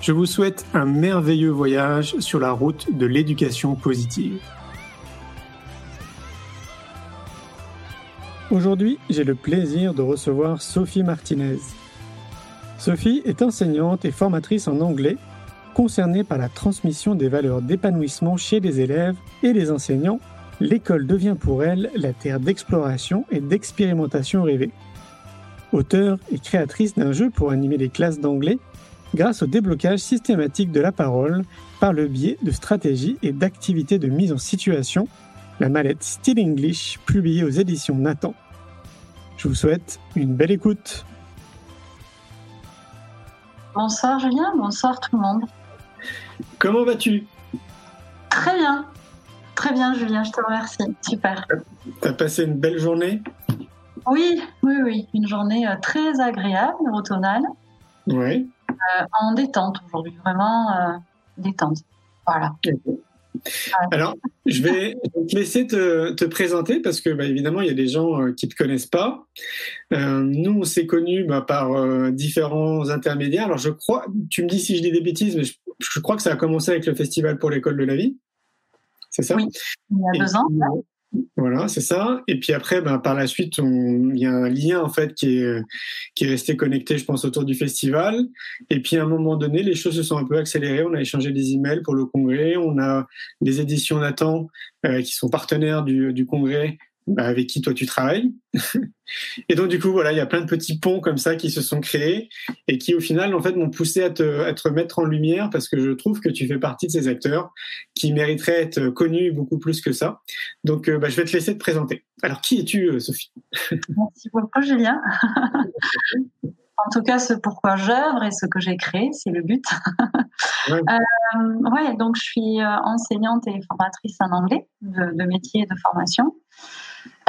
Je vous souhaite un merveilleux voyage sur la route de l'éducation positive. Aujourd'hui, j'ai le plaisir de recevoir Sophie Martinez. Sophie est enseignante et formatrice en anglais, concernée par la transmission des valeurs d'épanouissement chez les élèves et les enseignants. L'école devient pour elle la terre d'exploration et d'expérimentation rêvée. Auteure et créatrice d'un jeu pour animer les classes d'anglais, grâce au déblocage systématique de la parole par le biais de stratégies et d'activités de mise en situation, la mallette Still English publiée aux éditions Nathan. Je vous souhaite une belle écoute. Bonsoir Julien, bonsoir tout le monde. Comment vas-tu? Très bien, très bien Julien, je te remercie. Super. T'as passé une belle journée? Oui, oui, oui, une journée euh, très agréable, automnale. Oui. Euh, en détente aujourd'hui, vraiment euh, détente. Voilà. Alors, je vais te laisser te, présenter parce que, bah, évidemment, il y a des gens euh, qui ne te connaissent pas. nous, on s'est connus bah, par différents intermédiaires. Alors, je crois, tu me dis si je dis des bêtises, mais je, crois que ça a commencé avec le Festival pour l'école de la vie. C'est ça? Oui, il y a deux ans. Voilà, c'est ça. Et puis après, ben, par la suite, il y a un lien en fait qui est, qui est resté connecté, je pense, autour du festival. Et puis à un moment donné, les choses se sont un peu accélérées. On a échangé des emails pour le congrès. On a les éditions Nathan euh, qui sont partenaires du, du congrès bah, avec qui toi tu travailles. et donc du coup voilà, il y a plein de petits ponts comme ça qui se sont créés et qui au final en fait m'ont poussé à te, à te remettre en lumière parce que je trouve que tu fais partie de ces acteurs qui mériteraient être connus beaucoup plus que ça. Donc euh, bah, je vais te laisser te présenter. Alors qui es-tu euh, Sophie? Merci beaucoup Julien. en tout cas, ce pourquoi j'œuvre et ce que j'ai créé, c'est le but. ouais. Euh, donc je suis enseignante et formatrice en anglais de, de métier et de formation.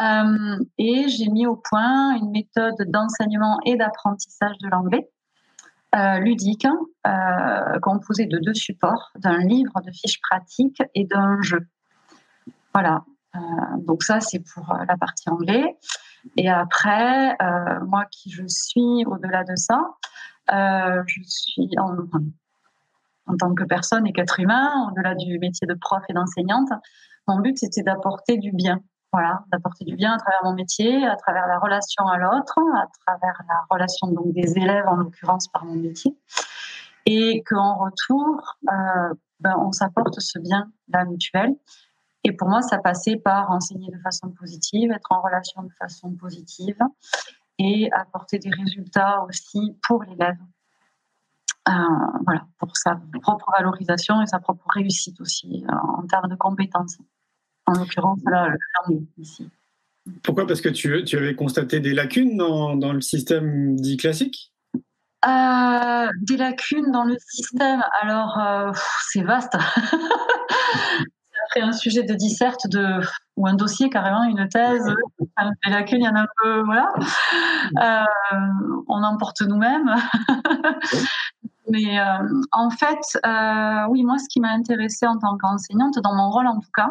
Euh, et j'ai mis au point une méthode d'enseignement et d'apprentissage de l'anglais euh, ludique, euh, composée de deux supports, d'un livre de fiches pratiques et d'un jeu. Voilà. donc ça, c'est pour la partie anglais. Et après, moi qui je suis au-delà de ça, je suis en, en, tant que personne et qu'être humain, au-delà du métier de prof et d'enseignante, mon but c'était d'apporter du bien voilà, d'apporter du bien à travers mon métier, à travers la relation à l'autre, à travers la relation donc des élèves en l'occurrence par mon métier, et qu'en retour, euh, ben, on s'apporte ce bien la mutuelle. Et pour moi, ça passait par enseigner de façon positive, être en relation de façon positive et apporter des résultats aussi pour l'élève. Euh, voilà, pour sa propre valorisation et sa propre réussite aussi euh, en termes de compétences en l'occurrence la ici. Pourquoi? Parce que tu, tu, avais constaté des lacunes dans, dans le système dit classique? Euh, Des lacunes dans le système, alors euh, c'est vaste. Après un sujet de disserte de, ou un dossier carrément, une thèse, des lacunes, il y en a un peu, voilà. Euh, on en porte nous-mêmes. Mais en fait, oui, moi, ce qui m'a intéressée en tant qu'enseignante, dans mon rôle en tout cas,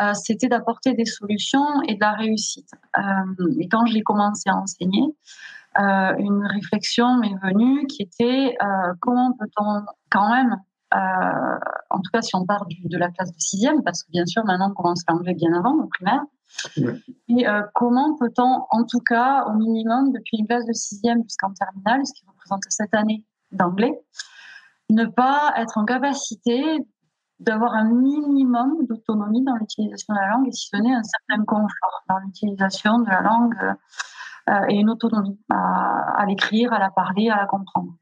euh, c'était d'apporter des solutions et de la réussite. Euh, et quand j'ai commencé à enseigner, euh, une réflexion m'est venue qui était comment peut-on quand même, en tout cas si on part de la classe de sixième, parce que bien sûr maintenant on commence l'anglais bien avant, au primaire, et comment peut-on, en tout cas, au minimum, depuis une classe de sixième jusqu'en terminale, ce qui représente cette année d'anglais, ne pas être en capacité d'avoir un minimum d'autonomie dans l'utilisation de la langue et si ce n'est un certain confort dans l'utilisation de la langue euh, et une autonomie à, l'écrire, à la parler, à la comprendre.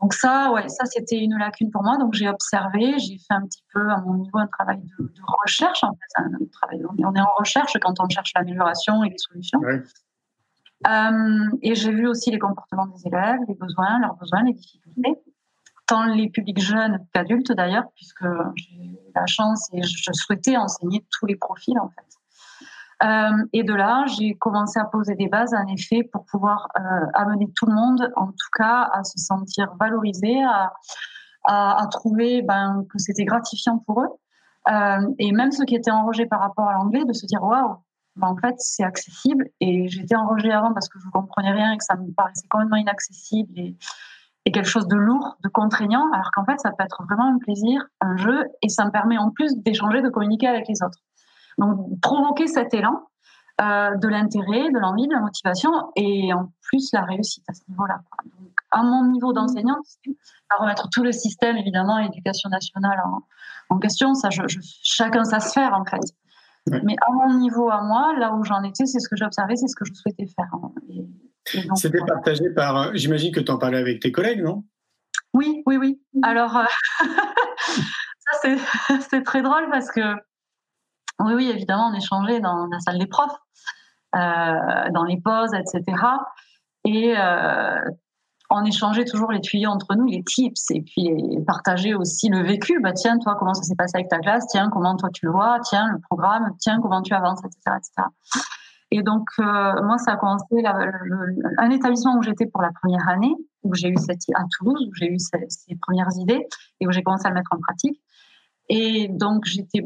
Donc ça, ouais, ça c'était une lacune pour moi. Donc j'ai observé, j'ai fait un petit peu à mon niveau un travail de, recherche. En fait, un travail, on est en recherche quand on cherche l'amélioration et les solutions. Euh, et j'ai vu aussi les comportements des élèves, les besoins, leurs besoins, les difficultés tant les publics jeunes qu'adultes d'ailleurs, puisque j'ai la chance et je souhaitais enseigner tous les profils en fait. Euh, et de là, j'ai commencé à poser des bases, en effet, pour pouvoir euh, amener tout le monde, en tout cas, à se sentir valorisé, à, à, trouver ben, que c'était gratifiant pour eux. Euh, et même ceux qui étaient enragés par rapport à l'anglais, de se dire waouh, ben, en fait, c'est accessible. Et j'étais enragée avant parce que je ne comprenais rien et que ça me paraissait complètement inaccessible. Et, quelque chose de lourd, de contraignant, alors qu'en fait, ça peut être vraiment un plaisir, un jeu, et ça me permet en plus d'échanger, de communiquer avec les autres. Donc, provoquer cet élan euh, de l'intérêt, de l'envie, de la motivation, et en plus la réussite à ce niveau-là. Donc, à mon niveau d'enseignante, à remettre tout le système, évidemment, éducation nationale en, question, ça, je, chacun sa sphère, en fait. Mais à mon niveau, à moi, là où j'en étais, c'est ce que j'ai observé, c'est ce que je souhaitais faire. Et, c'était partagé par. Euh, j'imagine que tu en parlais avec tes collègues, non? Oui, oui, oui. Alors, euh, ça, c'est très drôle parce que, oui, oui, évidemment, on échangeait dans la salle des profs, euh, dans les pauses, etc. Et on échangeait toujours les tuyaux entre nous, les tips, et puis partager aussi le vécu. Bah, tiens, toi, comment ça s'est passé avec ta classe? Tiens, comment toi tu le vois? Tiens, le programme? Tiens, comment tu avances, etc. etc. Et donc, euh, moi, ça a commencé un établissement où j'étais pour la première année, où j'ai eu cette, à Toulouse, où j'ai eu ces, premières idées et où j'ai commencé à le mettre en pratique. Et donc, j'étais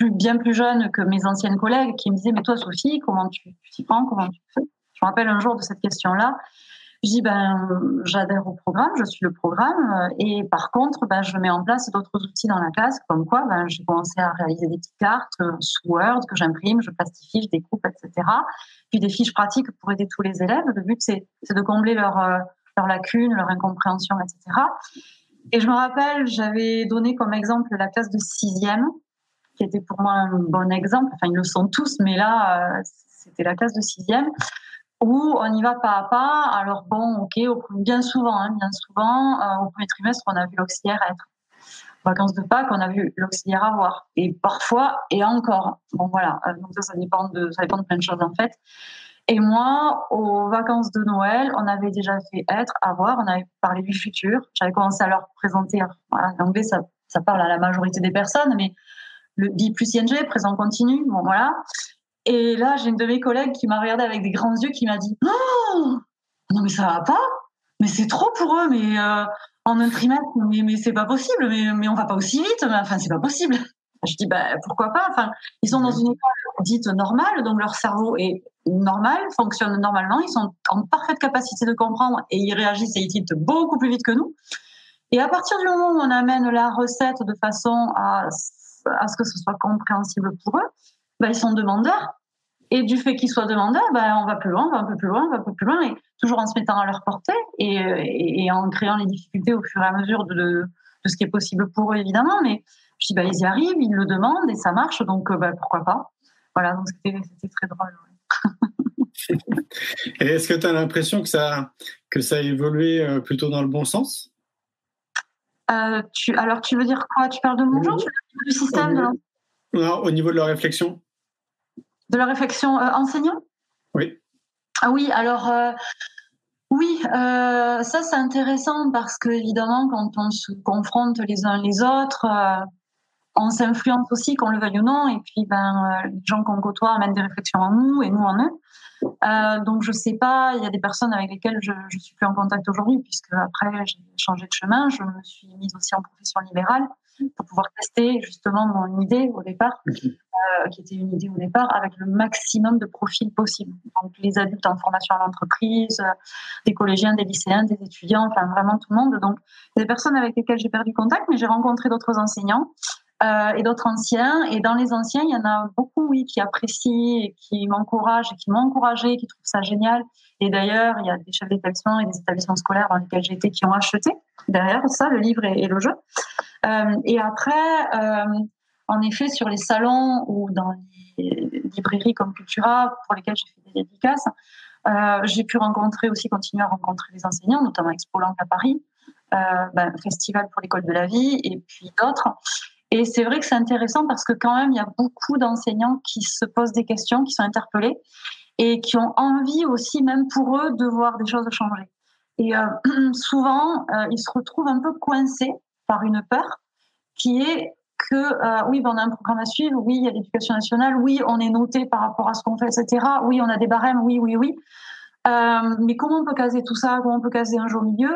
bien plus jeune que mes anciennes collègues qui me disaient, mais toi, Sophie, comment tu t'y prends, comment tu fais? Je me rappelle un jour de cette question-là. Je dis, ben, j'adhère au programme, je suis le programme, euh, et par contre, ben, je mets en place d'autres outils dans la classe, comme quoi, ben, j'ai commencé à réaliser des petites cartes euh, sous Word que j'imprime, je plastifie, je découpe, etc. Puis des fiches pratiques pour aider tous les élèves. Le but, c'est de combler leurs euh, lacunes, leur incompréhension, etc. Et je me rappelle, j'avais donné comme exemple la classe de sixième, qui était pour moi un bon exemple. Enfin, ils le sont tous, mais là, c'était la classe de sixième où on y va pas à pas. Alors bon, ok, bien souvent, hein, bien souvent, euh, au premier trimestre, on a vu l'auxiliaire être. vacances de Pâques, on a vu l'auxiliaire avoir. Et parfois, et encore. Bon voilà, euh, donc ça, ça dépend de, ça dépend de plein de choses en fait. Et moi, aux vacances de Noël, on avait déjà fait être, avoir, on avait parlé du futur. J'avais commencé à leur présenter, voilà, l'anglais, ça, ça parle à la majorité des personnes, mais le B plus ING, présent continu, bon voilà. Et là, j'ai une de mes collègues qui m'a regardé avec des grands yeux, qui m'a dit oh Non, mais ça va pas Mais c'est trop pour eux, mais euh, en un trimestre, mais, mais c'est pas possible, mais, mais on va pas aussi vite, mais enfin, c'est pas possible. Je dis bah, pourquoi pas Enfin, ils sont dans une école dite normale, donc leur cerveau est normal, fonctionne normalement, ils sont en parfaite capacité de comprendre et ils réagissent et ils tiltent beaucoup plus vite que nous. Et à partir du moment où on amène la recette de façon à, à ce que ce soit compréhensible pour eux, bah, ils sont demandeurs. Et du fait qu'ils soient demandeurs, bah, on va plus loin, on va un peu plus loin, on va un peu plus loin, et toujours en se mettant à leur portée et, en créant les difficultés au fur et à mesure de, ce qui est possible pour eux, évidemment. Mais je dis, bah, ils y arrivent, ils le demandent et ça marche, donc euh, bah, pourquoi pas. Voilà, donc c'était très drôle. et est-ce que tu as l'impression que ça, que ça a évolué euh, plutôt dans le bon sens? Euh, tu, Alors, tu veux dire quoi? Tu parles de mon genre? Du système? De non, au niveau de leur réflexion de la réflexion euh, enseignant? Oui. Ah oui, alors euh, oui, euh, ça c'est intéressant parce que évidemment quand on se confronte les uns les autres, on s'influence aussi, qu'on le veuille ou non, et puis ben les gens qu'on côtoie amènent des réflexions en nous et nous en eux. donc je sais pas, il y a des personnes avec lesquelles je, je suis plus en contact aujourd'hui puisque après j'ai changé de chemin, je me suis mise aussi en profession libérale pour pouvoir tester justement mon idée au départ, euh, qui était une idée au départ, avec le maximum de profils possibles. Donc les adultes en formation à l'entreprise, euh, des collégiens, des lycéens, des étudiants, enfin vraiment tout le monde. Donc des personnes avec lesquelles j'ai perdu contact, mais j'ai rencontré d'autres enseignants. Euh, et d'autres anciens. Et dans les anciens, il y en a beaucoup, oui, qui apprécient et qui m'encouragent et qui m'ont encouragé, qui trouvent ça génial. Et d'ailleurs, il y a des chefs d'établissement et des établissements scolaires dans lesquels j'ai été qui ont acheté derrière ça, le livre et, le jeu. et après, en effet, sur les salons ou dans les librairies comme Cultura, pour lesquelles j'ai fait des dédicaces, j'ai pu rencontrer aussi, continuer à rencontrer les enseignants, notamment Expo à Paris, ben, Festival pour l'école de la vie, et puis d'autres. Et c'est vrai que c'est intéressant parce que quand même, il y a beaucoup d'enseignants qui se posent des questions, qui sont interpellés et qui ont envie aussi, même pour eux, de voir des choses changer. Et euh, souvent, euh, ils se retrouvent un peu coincés par une peur qui est que euh, oui, ben, on a un programme à suivre, oui, il y a l'éducation nationale, oui, on est noté par rapport à ce qu'on fait, etc. Oui, on a des barèmes, oui, oui, oui. mais comment on peut caser tout ça? Comment on peut caser un jeu au milieu?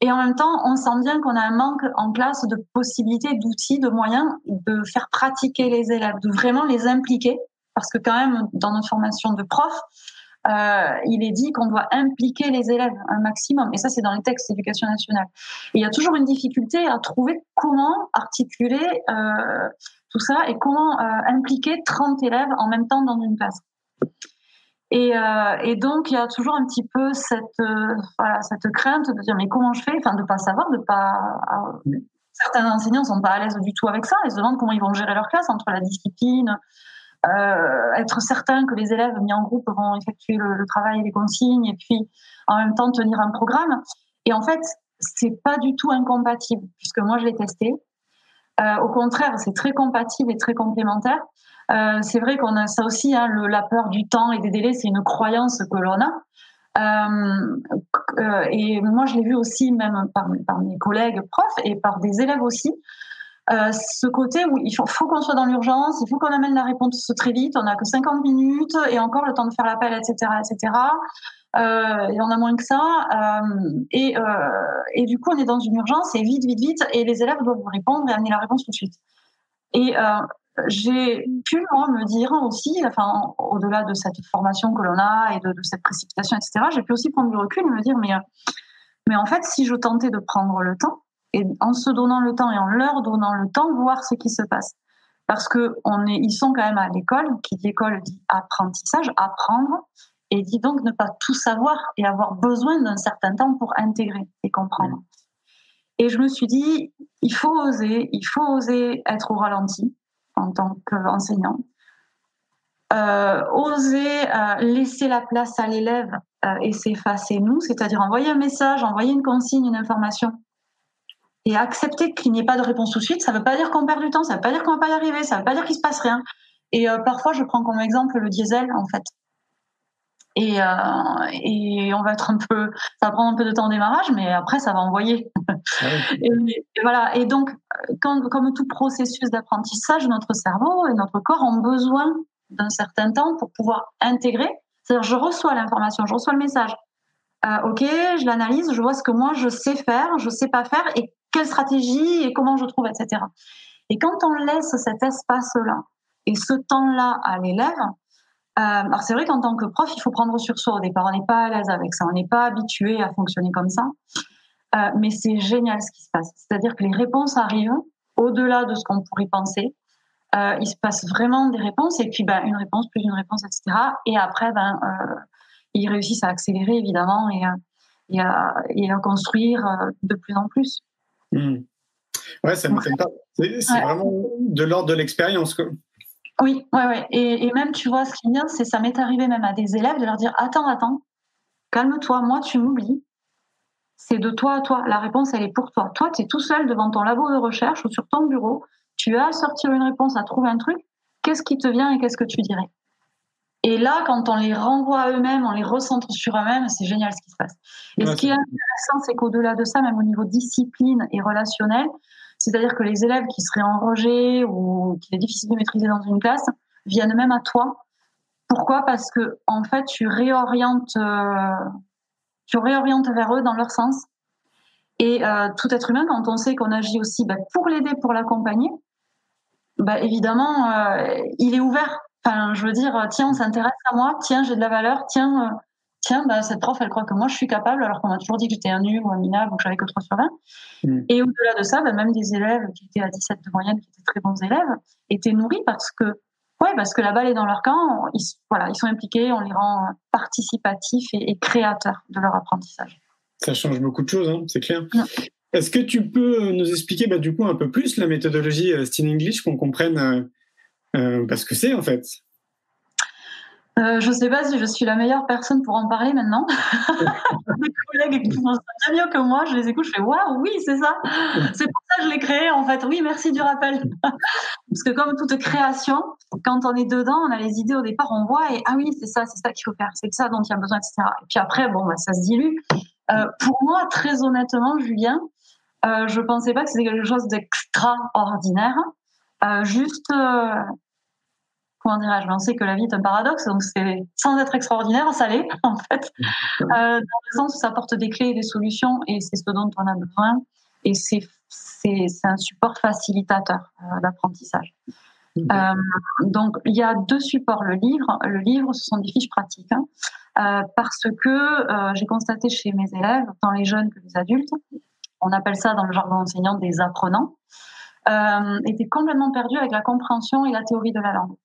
Et en même temps, on sent bien qu'on a un manque en classe de possibilités, d'outils, de moyens de faire pratiquer les élèves, de vraiment les impliquer. Parce que quand même, dans notre formation de prof, euh, il est dit qu'on doit impliquer les élèves un maximum. Et ça, c'est dans les textes d'éducation nationale. Il y a toujours une difficulté à trouver comment articuler euh, tout ça et comment euh, impliquer 30 élèves en même temps dans une classe. Et, euh, et, donc, il y a toujours un petit peu cette, euh, crainte de dire mais comment je fais? Enfin, de pas savoir, de pas. Euh, certains enseignants sont pas à l'aise du tout avec ça. Ils se demandent comment ils vont gérer leur classe entre la discipline, euh, être certain que les élèves mis en groupe vont effectuer le, le, travail et les consignes, et puis en même temps tenir un programme. Et en fait, c'est pas du tout incompatible, puisque moi je l'ai testé. Euh, au contraire, c'est très compatible et très complémentaire. Euh, c'est vrai qu'on a ça aussi, hein, le, la peur du temps et des délais, c'est une croyance que l'on a. Euh, et moi, je l'ai vu aussi même par, par, mes collègues profs et par des élèves aussi. Ce côté où il faut, faut qu'on soit dans l'urgence, il faut qu'on amène la réponse très vite, on n'a que 50 minutes et encore le temps de faire l'appel, etc., etc. Euh, il y en a moins que ça. Euh, et, et du coup, on est dans une urgence et vite, vite, vite, et les élèves doivent vous répondre et amener la réponse tout de suite. Et j'ai pu moi me dire aussi, enfin au-delà de cette formation que l'on a et de, cette précipitation, etc. J'ai pu aussi prendre du recul et me dire mais mais en fait si je tentais de prendre le temps et en se donnant le temps et en leur donnant le temps voir ce qui se passe parce que sont quand même à l'école qui dit école dit apprentissage apprendre et dit donc ne pas tout savoir et avoir besoin d'un certain temps pour intégrer et comprendre. Et je me suis dit il faut oser il faut oser être au ralenti en tant qu'enseignant. Euh, oser euh, laisser la place à l'élève euh, et s'effacer nous, c'est-à-dire envoyer un message, envoyer une consigne, une information, et accepter qu'il n'y ait pas de réponse tout de suite, ça ne veut pas dire qu'on perd du temps, ça ne veut pas dire qu'on ne va pas y arriver, ça ne veut pas dire qu'il se passe rien. Et parfois, je prends comme exemple le diesel, en fait. Et, euh, et, on va être un peu, ça va prendre un peu de temps au démarrage, mais après ça va envoyer. Ah et, et, voilà. Et donc, quand, comme tout processus d'apprentissage, notre cerveau et notre corps ont besoin d'un certain temps pour pouvoir intégrer. C'est-à-dire, je reçois l'information, je reçois le message. Euh, ok, je l'analyse, je vois ce que moi je sais faire, je sais pas faire, et quelle stratégie et comment je trouve, etc. Et quand on laisse cet espace-là et ce temps-là à l'élève, euh, alors c'est vrai qu'en tant que prof, il faut prendre sur soi au départ. On n'est pas à l'aise avec ça, on n'est pas habitué à fonctionner comme ça. Euh, mais c'est génial ce qui se passe. C'est-à-dire que les réponses arrivent au-delà de ce qu'on pourrait penser. Euh, il se passe vraiment des réponses et puis ben, une réponse plus une réponse, etc. Et après, ben, ils réussissent à accélérer évidemment et, et, à, et à, construire de plus en plus. Mmh. Ouais, ça ne m'étonne pas. C'est ouais. vraiment de l'ordre de l'expérience. Oui, ouais, ouais. Et, et, même, tu vois, ce qui est bien, c'est ça m'est arrivé même à des élèves de leur dire Attends, attends, calme-toi, moi, tu m'oublies. C'est de toi à toi. La réponse, elle est pour toi. Toi, tu es tout seul devant ton labo de recherche ou sur ton bureau. Tu as à sortir une réponse, à trouver un truc. Qu'est-ce qui te vient et qu'est-ce que tu dirais? Et là, quand on les renvoie à eux-mêmes, on les recentre sur eux-mêmes, c'est génial ce qui se passe. Et ouais, ce qui est intéressant, c'est qu'au-delà de ça, même au niveau discipline et relationnel, c'est-à-dire que les élèves qui seraient en rejet ou qu'il est difficile de maîtriser dans une classe viennent même à toi. Pourquoi? Parce que en fait, tu réorientes, euh, tu réorientes vers eux dans leur sens. Et euh, tout être humain, quand on sait qu'on agit aussi bah, pour l'aider, pour l'accompagner, bah, évidemment, euh, il est ouvert. Enfin, je veux dire, tiens, on s'intéresse à moi, tiens, j'ai de la valeur, tiens, euh, tiens, bah, cette prof, elle croit que moi, je suis capable, alors qu'on m'a toujours dit que j'étais un nul ou un minable ou que j'avais que 3 sur 20. Mm. Et au-delà de ça, bah, même des élèves qui étaient à 17 de moyenne, qui étaient très bons élèves, étaient nourris parce que, ouais, parce que la balle est dans leur camp, ils, voilà, ils sont impliqués, on les rend participatifs et, et créateurs de leur apprentissage. Ça change beaucoup de choses, hein, c'est clair. Est-ce que tu peux nous expliquer bah, du coup un peu plus la méthodologie Still English, qu'on comprenne euh, ce que c'est en fait? Euh, je ne sais pas si je suis la meilleure personne pour en parler maintenant. Mes collègues qui font ça bien mieux que moi, je les écoute, je fais waouh, oui, c'est ça. C'est pour ça que je l'ai créé en fait. Oui, merci du rappel. Parce que comme toute création, quand on est dedans, on a les idées au départ, on voit et ah oui, c'est ça, c'est ça qu'il faut faire, c'est ça dont il y a besoin, etc. Et puis après, bon, bah, ça se dilue. Euh, pour moi, très honnêtement, Julien, euh, je pensais pas que c'était quelque chose d'extraordinaire. Juste comment dirais-je, on sait que la vie est un paradoxe, donc c'est sans être extraordinaire, ça l'est en fait, euh, dans le sens où ça apporte des clés et des solutions, et c'est ce dont on a besoin, et c'est un support facilitateur euh, d'apprentissage. Euh, donc il y a deux supports le livre. Le livre, ce sont des fiches pratiques, hein. parce que j'ai constaté chez mes élèves, tant les jeunes que les adultes, on appelle ça dans le jargon enseignant des apprenants, étaient complètement perdus avec la compréhension et la théorie de la langue.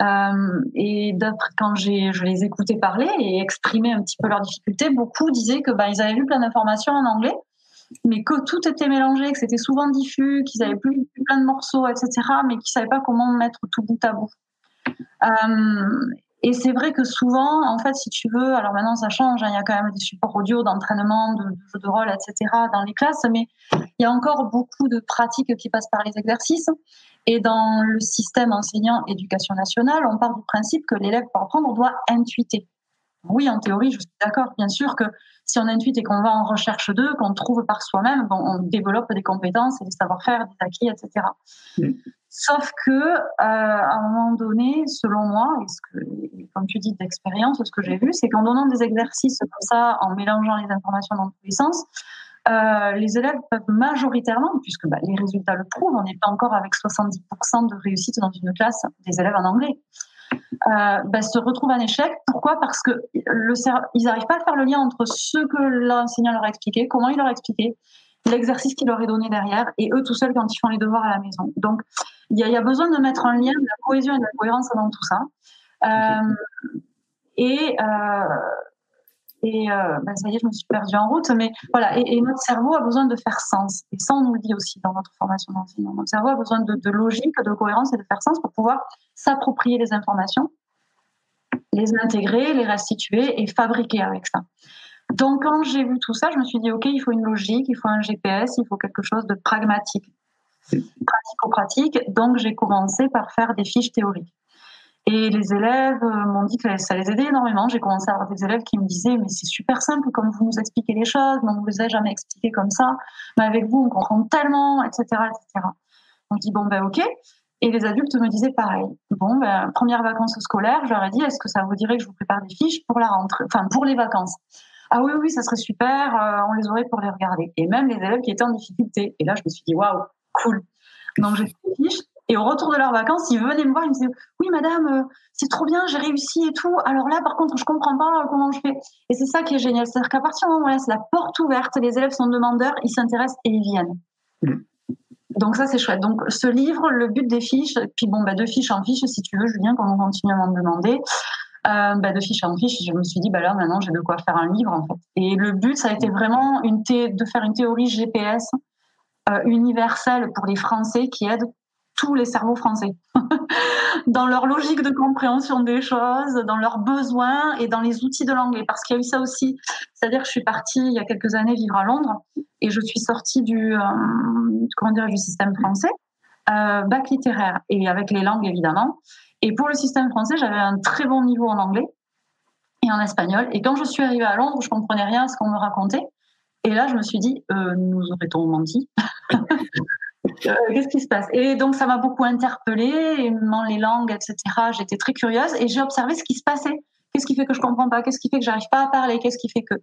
Euh, et d'après quand je les écoutais parler et exprimer un petit peu leurs difficultés, beaucoup disaient que bah, ils avaient vu plein d'informations en anglais, mais que tout était mélangé, que c'était souvent diffus, qu'ils avaient plus plein de morceaux, etc., mais qu'ils savaient pas comment mettre tout bout à bout. Euh, et c'est vrai que souvent, en fait, si tu veux, alors maintenant ça change, hein, il y a quand même des supports audio d'entraînement, de, de jeux de rôle, etc. dans les classes, mais il y a encore beaucoup de pratiques qui passent par les exercices. Et dans le système enseignant éducation nationale, on part du principe que l'élève, pour apprendre, doit intuiter. Oui, en théorie, je suis d'accord. Bien sûr que si on intuite et qu'on va en recherche d'eux, qu'on trouve par soi-même, on développe des compétences et des savoir-faire, des acquis, etc. Sauf que, euh, à un moment donné, selon moi, et ce que, comme tu dis d'expérience, ce que j'ai vu, c'est qu'en donnant des exercices comme ça, en mélangeant les informations dans tous les sens, euh, les élèves peuvent majoritairement, puisque bah, les résultats le prouvent, on n'est pas encore avec 70% de réussite dans une classe des élèves en anglais. Euh, bah, se retrouvent en échec. Pourquoi? Parce que le ils n'arrivent pas à faire le lien entre ce que l'enseignant leur a expliqué, comment il leur a expliqué, l'exercice qu'il leur est donné derrière, et eux tout seuls quand ils font les devoirs à la maison. Donc, il y, a besoin de mettre un lien, de la cohésion et de la cohérence dans tout ça. Euh, et et euh, ben, ça y est, je me suis perdue en route. Mais voilà, et, notre cerveau a besoin de faire sens. Et ça, on nous le dit aussi dans notre formation d'enseignant. Notre cerveau a besoin de, logique, de cohérence et de faire sens pour pouvoir s'approprier les informations, les intégrer, les restituer et fabriquer avec ça. Donc, quand j'ai vu tout ça, je me suis dit, OK, il faut une logique, il faut un GPS, il faut quelque chose de pragmatique, pratico-pratique. Donc, j'ai commencé par faire des fiches théoriques. Et les élèves euh, m'ont dit que ça les aidait énormément. J'ai commencé à avoir des élèves qui me disaient mais c'est super simple comme vous nous expliquez les choses, mais on ne vous a jamais expliqué comme ça. Mais avec vous on comprend tellement, etc., etc. On dit bon ben ok. Et les adultes me disaient pareil. Bon ben première vacances scolaires, je leur ai dit est-ce que ça vous dirait que je vous prépare des fiches pour la rentrée, enfin pour les vacances? Ah oui oui ça serait super, euh, on les aurait pour les regarder. Et même les élèves qui étaient en difficulté. Et là je me suis dit waouh cool. Donc j'ai fait des fiches et au retour de leurs vacances, ils venaient me voir, ils me disaient Oui, madame, euh, c'est trop bien, j'ai réussi et tout. Alors là, par contre, je comprends pas comment je fais. Et c'est ça qui est génial. C'est-à-dire qu'à partir du moment où on laisse la porte ouverte, les élèves sont demandeurs, ils s'intéressent et ils viennent. Mm. Donc ça, c'est chouette. Donc ce livre, le but des fiches, puis bon, bah, de fiche en fiche, si tu veux, Julien, quand on continue à m'en demander, euh, bah, de fiche en fiche, je me suis dit, bah là, maintenant, j'ai de quoi faire un livre, en fait. Et le but, ça a été vraiment une de faire une théorie GPS euh, universelle pour les Français qui aide tous les cerveaux français, dans leur logique de compréhension des choses, dans leurs besoins et dans les outils de l'anglais. Parce qu'il y a eu ça aussi. C'est-à-dire que je suis partie il y a quelques années vivre à Londres et je suis sortie du, euh, comment dire, du système français, euh, bac littéraire, et avec les langues évidemment. Et pour le système français, j'avais un très bon niveau en anglais et en espagnol. Et quand je suis arrivée à Londres, je comprenais rien à ce qu'on me racontait. Et là, je me suis dit, euh, nous aurait-on menti? Euh, qu'est-ce qui se passe? Et donc, ça m'a beaucoup interpellée, les langues, etc. J'étais très curieuse et j'ai observé ce qui se passait. Qu'est-ce qui fait que je comprends pas? Qu'est-ce qui fait que j'arrive pas à parler? Qu'est-ce qui fait que?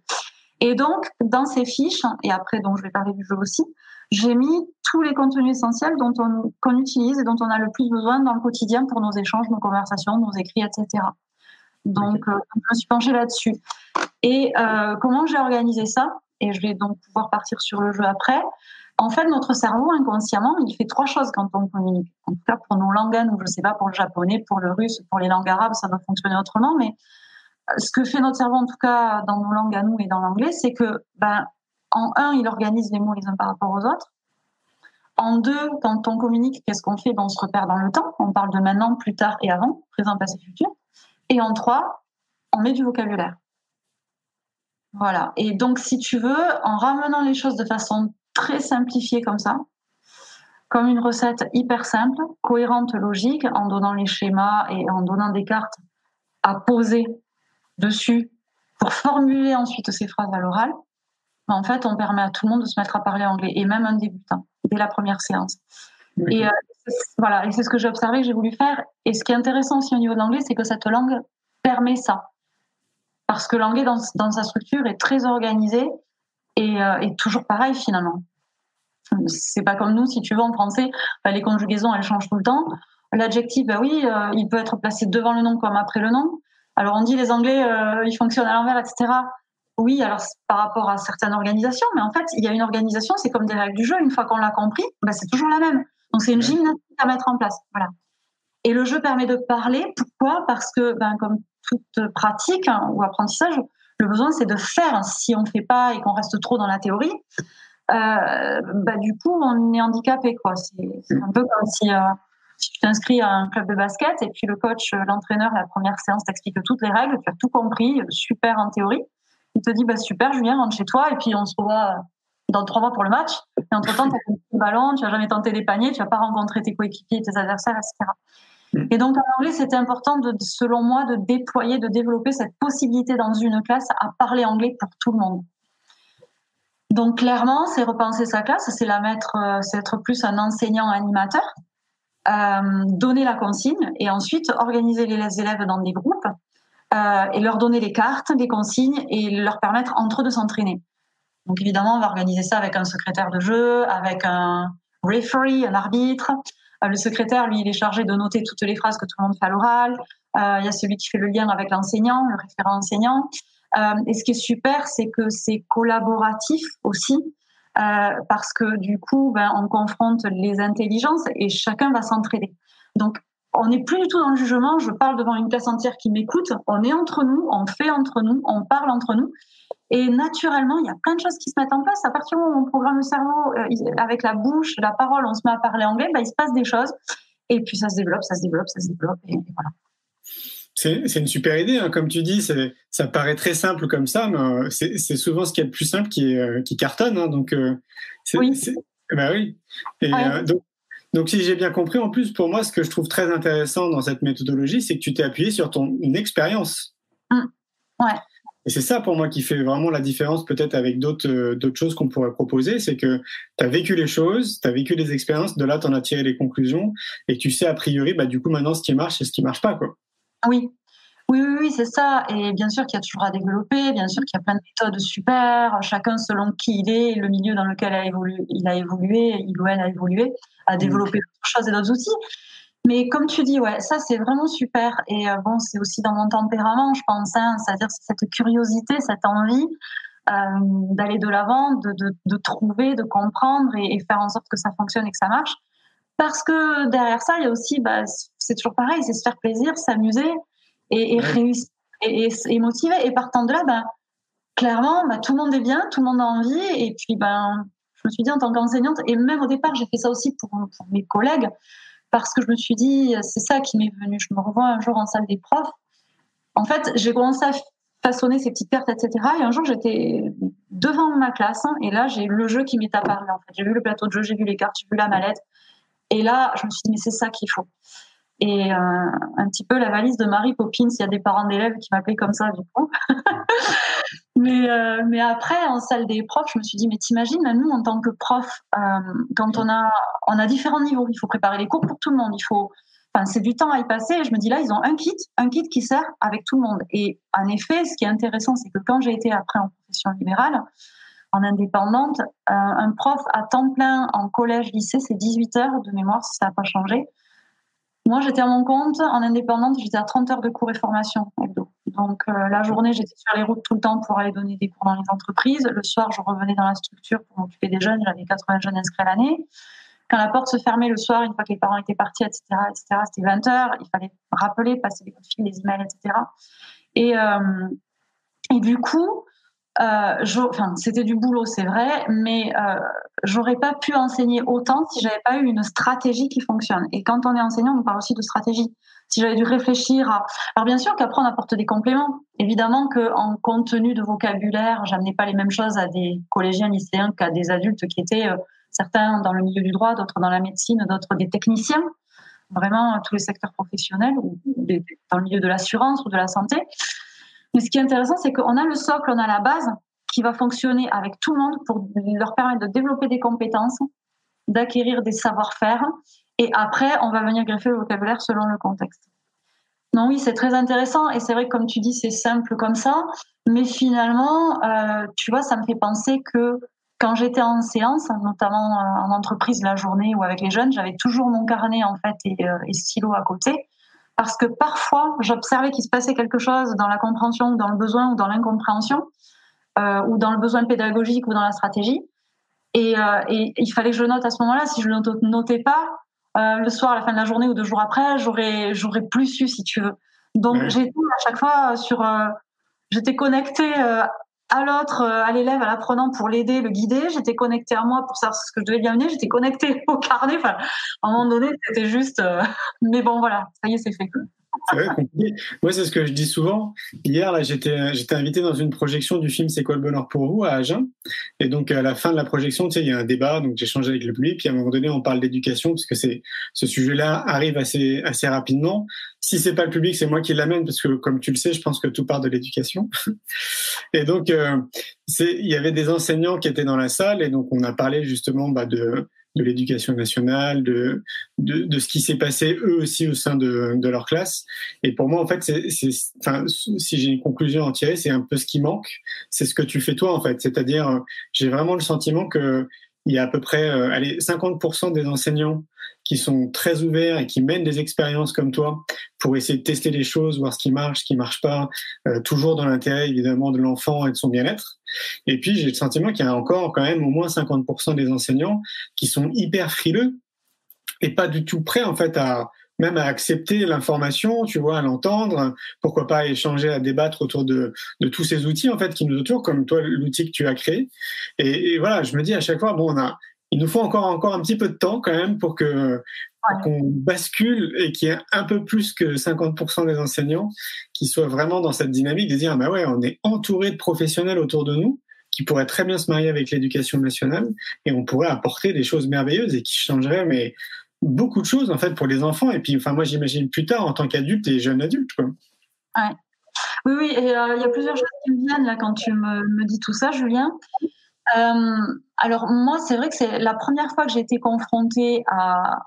Et donc, dans ces fiches, et après, donc, je vais parler du jeu aussi, j'ai mis tous les contenus essentiels dont on qu'on utilise et dont on a le plus besoin dans le quotidien pour nos échanges, nos conversations, nos écrits, etc. Donc, euh, je me suis penchée là-dessus. Et euh, comment j'ai organisé ça? Et je vais donc pouvoir partir sur le jeu après. En fait, notre cerveau, inconsciemment, il fait trois choses quand on communique. En tout cas, pour nos langues, ou je ne sais pas, pour le japonais, pour le russe, pour les langues arabes, ça doit fonctionner autrement. Mais euh, ce que fait notre cerveau, en tout cas, dans nos langues à nous et dans l'anglais, c'est que, ben, en un, il organise les mots les uns par rapport aux autres. En deux, quand on communique, qu'est-ce qu'on fait? Ben, On se repère dans le temps. On parle de maintenant, plus tard et avant, présent, passé, futur. Et en trois, on met du vocabulaire. Voilà. Et donc, si tu veux, en ramenant les choses de façon très simplifiée comme ça, comme une recette hyper simple, cohérente, logique, en donnant les schémas et en donnant des cartes à poser dessus pour formuler ensuite ces phrases à l'oral, en fait, on permet à tout le monde de se mettre à parler anglais, et même un débutant dès la première séance. Et euh, voilà, et c'est ce que j'ai observé, que j'ai voulu faire. Et ce qui est intéressant aussi au niveau de l'anglais, c'est que cette langue permet ça. Parce que l'anglais, dans, dans, sa structure, est très organisé et, euh, toujours pareil finalement. C'est pas comme nous, si tu veux, en français, bah, les conjugaisons, elles changent tout le temps. L'adjectif, bah oui, euh, il peut être placé devant le nom comme après le nom. Alors on dit les Anglais, ils fonctionnent à l'envers, etc. Oui, alors par rapport à certaines organisations, mais en fait, il y a une organisation, c'est comme des règles du jeu. Une fois qu'on l'a compris, bah, c'est toujours la même. Donc c'est une gymnastique à mettre en place. Voilà. Et le jeu permet de parler. Pourquoi? Parce que, ben, comme toute pratique hein, ou apprentissage, le besoin c'est de faire. Si on ne fait pas et qu'on reste trop dans la théorie, euh, bah, du coup on est handicapé. Quoi. C'est, un peu comme si, euh, si tu t'inscris à un club de basket et puis le coach, l'entraîneur, la première séance t'explique toutes les règles, tu as tout compris, super en théorie il te dit bah super Julien rentre chez toi et puis on se revoit dans trois mois pour le match et entre temps tu as le ballon tu n'as jamais tenté des paniers tu vas pas rencontré tes coéquipiers tes adversaires etc. et donc en anglais c'était important de selon moi de déployer de développer cette possibilité dans une classe à parler anglais pour tout le monde donc clairement c'est repenser sa classe c'est la mettre euh, c'est être plus un enseignant animateur euh, donner la consigne et ensuite organiser les élèves dans des groupes euh, et leur donner les cartes, des consignes et leur permettre entre eux de s'entraîner. Donc évidemment, on va organiser ça avec un secrétaire de jeu, avec un referee, un arbitre. Euh, le secrétaire, lui, il est chargé de noter toutes les phrases que tout le monde fait à l'oral. Euh, il y a celui qui fait le lien avec l'enseignant, le référent enseignant. et ce qui est super, c'est que c'est collaboratif aussi, parce que du coup, ben, on confronte les intelligences et chacun va s'entraider. Donc on n'est plus du tout dans le jugement. Je parle devant une classe entière qui m'écoute. On est entre nous, on fait entre nous, on parle entre nous. Et naturellement, il y a plein de choses qui se mettent en place. À partir du moment où on programme le cerveau euh, avec la bouche, la parole, on se met à parler anglais, bah, il se passe des choses. Et puis ça se développe, ça se développe, ça se développe. Et, voilà. C'est une super idée, hein. comme tu dis. Ça paraît très simple comme ça, mais euh, c'est souvent ce qui est le plus simple qui, euh, qui cartonne. Hein. donc, oui. Bah oui. Et, donc, donc, si j'ai bien compris, en plus, pour moi, ce que je trouve très intéressant dans cette méthodologie, c'est que tu t'es appuyé sur ton expérience. Mmh. Ouais. Et c'est ça pour moi qui fait vraiment la différence peut-être avec d'autres euh, d'autres choses qu'on pourrait proposer, c'est que tu as vécu les choses, tu as vécu les expériences, de là tu en as tiré les conclusions et tu sais a priori bah du coup maintenant ce qui marche et ce qui marche pas quoi. Oui. Oui, oui, oui c'est ça. Et bien sûr qu'il y a toujours à développer, bien sûr qu'il y a plein de méthodes super, chacun selon qui il est, le milieu dans lequel a évolué, il a évolué, il ou elle a évolué, a développé d'autres choses et d'autres outils. Mais comme tu dis, ouais, ça c'est vraiment super. Et euh, bon, c'est aussi dans mon tempérament, je pense. Hein, C'est-à-dire cette curiosité, cette envie euh, d'aller de l'avant, de, de, de, trouver, de comprendre et, faire en sorte que ça fonctionne et que ça marche. Parce que derrière ça, il y a aussi, bah, c'est toujours pareil, c'est se faire plaisir, s'amuser et, et réussir et, et, motiver. Et partant de là, ben, clairement, bah, tout le monde est bien, tout le monde a envie. Et puis, ben, je me suis dit en tant qu'enseignante, et même au départ, j'ai fait ça aussi pour, pour, mes collègues, parce que je me suis dit, c'est ça qui m'est venu. Je me revois un jour en salle des profs. En fait, j'ai commencé à façonner ces petites cartes, etc. Et un jour, j'étais devant ma classe, hein, et là, j'ai le jeu qui m'est apparu. En fait, j'ai vu le plateau de jeu, j'ai vu les cartes, j'ai vu la mallette. Et là, je me suis dit, mais c'est ça qu'il faut et euh, un petit peu la valise de Marie Poppins. Il y a des parents d'élèves qui m'appelaient comme ça du coup. mais, euh, mais après, en salle des profs, je me suis dit, mais t'imagines, nous, en tant que prof, euh, quand on a, on a différents niveaux, il faut préparer les cours pour tout le monde, il faut, enfin, c'est du temps à y passer. Et je me dis là, ils ont un kit, un kit qui sert avec tout le monde. Et en effet, ce qui est intéressant, c'est que quand j'ai été après en profession libérale, en indépendante, un prof à temps plein en collège, lycée, c'est 18 heures de mémoire, si ça n'a pas changé. Moi, j'étais à mon compte, en indépendante, j'étais à 30 heures de cours et formation Donc, euh, la journée, j'étais sur les routes tout le temps pour aller donner des cours dans les entreprises. Le soir, je revenais dans la structure pour m'occuper des jeunes. J'avais 80 jeunes inscrits l'année. Quand la porte se fermait le soir, une fois que les parents étaient partis, etc., etc., c'était 20 heures. Il fallait rappeler, passer des coups des emails, etc. Et, euh, et du coup, euh, c'était du boulot, c'est vrai, mais euh, j'aurais pas pu enseigner autant si j'avais pas eu une stratégie qui fonctionne. Et quand on est enseignant, on parle aussi de stratégie. Si j'avais dû réfléchir à, alors bien sûr qu'après on apporte des compléments. Évidemment qu'en contenu de vocabulaire, j'amenais pas les mêmes choses à des collégiens, lycéens qu'à des adultes qui étaient euh, certains dans le milieu du droit, d'autres dans la médecine, d'autres des techniciens. Vraiment tous les secteurs professionnels ou dans le milieu de l'assurance ou de la santé. Mais ce qui est intéressant, c'est qu'on a le socle, on a la base qui va fonctionner avec tout le monde pour leur permettre de développer des compétences, d'acquérir des savoir-faire. Et après, on va venir greffer le vocabulaire selon le contexte. Non, oui, c'est très intéressant. Et c'est vrai que, comme tu dis, c'est simple comme ça. Mais finalement, euh, tu vois, ça me fait penser que quand j'étais en séance, notamment euh, en entreprise la journée ou avec les jeunes, j'avais toujours mon carnet en fait et, euh, et stylo à côté parce que parfois j'observais qu'il se passait quelque chose dans la compréhension dans le besoin ou dans l'incompréhension ou dans le besoin pédagogique ou dans la stratégie. Et, et, il fallait que je note à ce moment-là. Si je ne notais pas, euh, le soir, à la fin de la journée ou deux jours après, j'aurais j'aurais plus su si tu veux. Donc j'étais à chaque fois sur, euh, j'étais connectée euh, à l'autre, euh, à l'élève, à l'apprenant pour l'aider, le guider. J'étais connectée à moi pour savoir ce que je devais lui amener. J'étais connectée au carnet. Enfin, à un moment donné, c'était juste. Euh, mais bon, voilà, ça y est, c'est fait. Vrai, Moi, c'est ce que je dis souvent. Hier, là, j'étais, j'étais invité dans une projection du film C'est quoi le bonheur pour vous à Agen. Et donc, à la fin de la projection, tu sais, il y a un débat. Donc, j'échange avec le public. Puis, à un moment donné, on parle d'éducation parce que c'est, ce sujet-là arrive assez, assez rapidement. Si c'est pas le public, c'est moi qui l'amène parce que, comme tu le sais, je pense que tout part de l'éducation. Et donc, euh, c'est, il y avait des enseignants qui étaient dans la salle et donc on a parlé justement bah, de de l'éducation nationale, de, de, de, ce qui s'est passé eux aussi au sein de, de leur classe. Et pour moi, en fait, c'est, enfin, si j'ai une conclusion à en tirer, c'est un peu ce qui manque. C'est ce que tu fais toi, en fait. C'est-à-dire, j'ai vraiment le sentiment que il y a à peu près euh, allez, 50% des enseignants qui sont très ouverts et qui mènent des expériences comme toi pour essayer de tester les choses, voir ce qui marche, ce qui marche pas, euh, toujours dans l'intérêt évidemment de l'enfant et de son bien-être. Et puis j'ai le sentiment qu'il y a encore quand même au moins 50% des enseignants qui sont hyper frileux et pas du tout prêts en fait à même à accepter l'information, tu vois, à l'entendre. Pourquoi pas échanger, à débattre autour de, tous ces outils en fait qui nous entourent, comme toi l'outil que tu as créé. Et, et, voilà, je me dis à chaque fois, bon, on a, il nous faut encore encore un petit peu de temps quand même pour que qu'on bascule et qu'il y ait un peu plus que 50% des enseignants qui soient vraiment dans cette dynamique de dire, bah ouais, on est entouré de professionnels autour de nous qui pourraient très bien se marier avec l'éducation nationale et on pourrait apporter des choses merveilleuses et qui changeraient mais beaucoup de choses en fait pour les enfants et puis enfin moi j'imagine plus tard en tant qu'adulte et jeune adulte quoi. Ouais. Oui oui et euh, il y a plusieurs choses qui me viennent là quand tu me, me dis tout ça Julien. Euh, alors moi c'est vrai que c'est la première fois que j'ai été confrontée à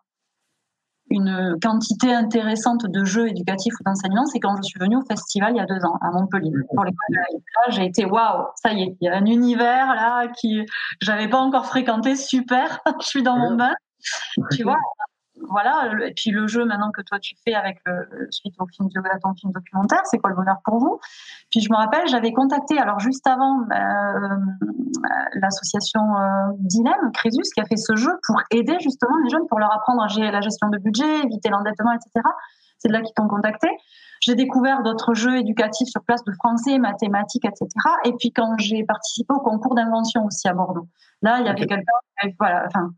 une quantité intéressante de jeux éducatifs ou d'enseignement, c'est quand je suis venue au festival il y a deux ans à Montpellier. Pour l'école de Là, j'ai été waouh, ça y est, il y a un univers là qui j'avais pas encore fréquenté, super, je suis dans mon bain. Tu vois, voilà. Et puis le jeu maintenant que toi tu fais avec le, suite au film à ton film documentaire, c'est quoi le bonheur pour vous? Puis je me rappelle, j'avais contacté alors juste avant euh, l'association euh, Dilemme Crésus qui a fait ce jeu pour aider justement les jeunes pour leur apprendre à gérer la gestion de budget, éviter l'endettement, etc. C'est de là qu'ils t'ont contacté. J'ai découvert d'autres jeux éducatifs sur place de français, mathématiques, etc. Et puis quand j'ai participé au concours d'invention aussi à Bordeaux, là il y avait okay. quelqu'un, voilà, enfin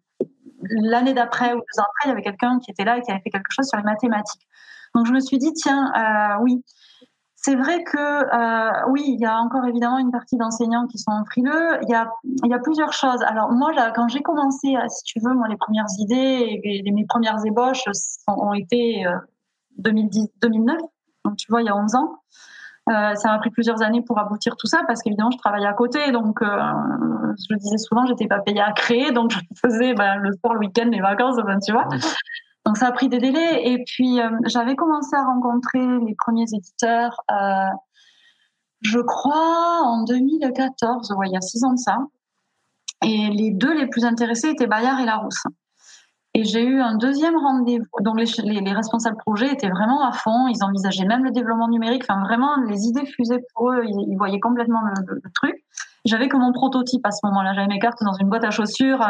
l'année d'après ou deux ans après, il y avait quelqu'un qui était là et qui avait fait quelque chose sur les mathématiques. Donc je me suis dit, tiens, euh, oui, c'est vrai que euh, oui, il y a encore évidemment une partie d'enseignants qui sont frileux. Il y a, plusieurs choses. Alors moi, quand j'ai commencé, si tu veux, moi, les premières idées et, mes premières ébauches ont été euh, 2010, 2009. Donc tu vois, il y a 11 ans. Euh, ça m'a pris plusieurs années pour aboutir tout ça parce qu'évidemment je travaillais à côté. Donc euh, je le disais souvent j'étais pas payée à créer. Donc je faisais ben, le sport le week-end les vacances ben, tu vois. Donc ça a pris des délais. Et puis euh, j'avais commencé à rencontrer les premiers éditeurs euh, je crois en 2014 ouais, il y a six ans de ça. Et les deux les plus intéressés étaient Bayard et Larousse et j'ai eu un deuxième rendez-vous. Donc les, les, les, responsables projet étaient vraiment à fond. Ils envisageaient même le développement numérique. Enfin vraiment, les idées fusaient pour eux. Ils, voyaient complètement le, truc. J'avais que mon prototype à ce moment-là. J'avais mes cartes dans une boîte à chaussures.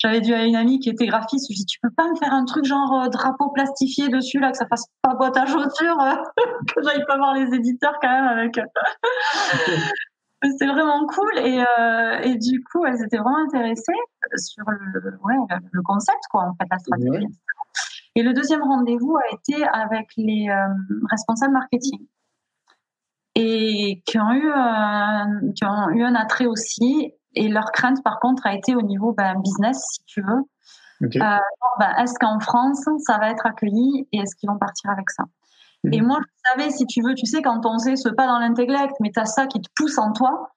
J'avais dit à une amie qui était graphiste, je lui ai dit, tu peux pas me faire un truc genre euh, drapeau plastifié dessus, là, que ça fasse pas boîte à chaussures, euh, que j'aille pas voir les éditeurs quand même avec. C'était vraiment cool et, euh, et, du coup, elles étaient vraiment intéressées sur le, ouais, le concept, quoi, en fait, la stratégie. Et le deuxième rendez-vous a été avec les euh, responsables marketing et qui ont, eu un, qui ont eu un attrait aussi. Et leur crainte, par contre, a été au niveau ben, business, si tu veux. Okay. Euh, ben, est-ce qu'en France, ça va être accueilli et est-ce qu'ils vont partir avec ça? Et moi, je savais, si tu veux, tu sais, quand on sait ce pas dans l'intellect, mais tu as ça qui te pousse en toi,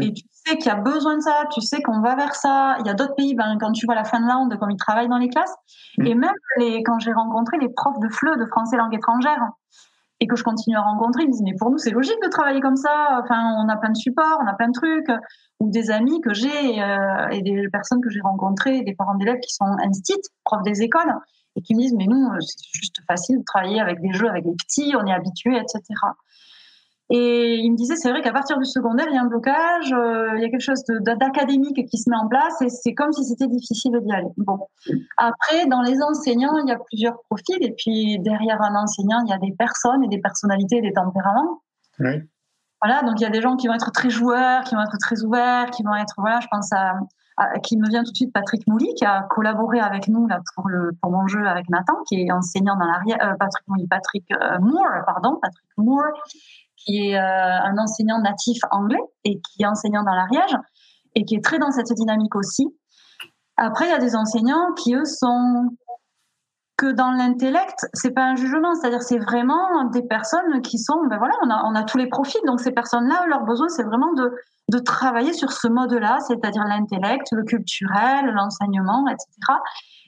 et tu sais qu'il y a besoin de ça, tu sais qu'on va vers ça. Il y a d'autres pays, ben, quand tu vois la Finlande, comme ils travaillent dans les classes, mm. et même les, quand j'ai rencontré les profs de FLE, de français langue étrangère, et que je continue à rencontrer, ils me disent mais pour nous c'est logique de travailler comme ça. Enfin, on a plein de supports, on a plein de trucs. Ou des amis que j'ai euh, et des personnes que j'ai rencontrées, des parents d'élèves qui sont instit, profs des écoles, et qui me disent mais nous c'est juste facile de travailler avec des jeux avec les petits, on est habitué, etc. Et il me disait, c'est vrai qu'à partir du secondaire, il y a un blocage, euh, il y a quelque chose d'académique qui se met en place et c'est comme si c'était difficile d'y aller. Bon. Après, dans les enseignants, il y a plusieurs profils et puis derrière un enseignant, il y a des personnes et des personnalités, des tempéraments. Oui. Voilà, donc il y a des gens qui vont être très joueurs, qui vont être très ouverts, qui vont être, voilà, je pense à, qui me vient tout de suite Patrick Mouly, qui a collaboré avec nous là pour le pour mon jeu avec Nathan, qui est enseignant dans l'arrière, euh, Patrick Mouly, Patrick euh, Moore, pardon, Patrick Moore, qui est euh, un enseignant natif anglais et qui est enseignant dans l'Ariège et qui est très dans cette dynamique aussi. Après, il y a des enseignants qui, eux, sont que dans l'intellect, c'est pas un jugement, c'est-à-dire c'est vraiment des personnes qui sont, ben voilà, on a, on a tous les profils, donc ces personnes-là, leur besoin, c'est vraiment de, de travailler sur ce mode-là, c'est-à-dire l'intellect, le culturel, l'enseignement, etc.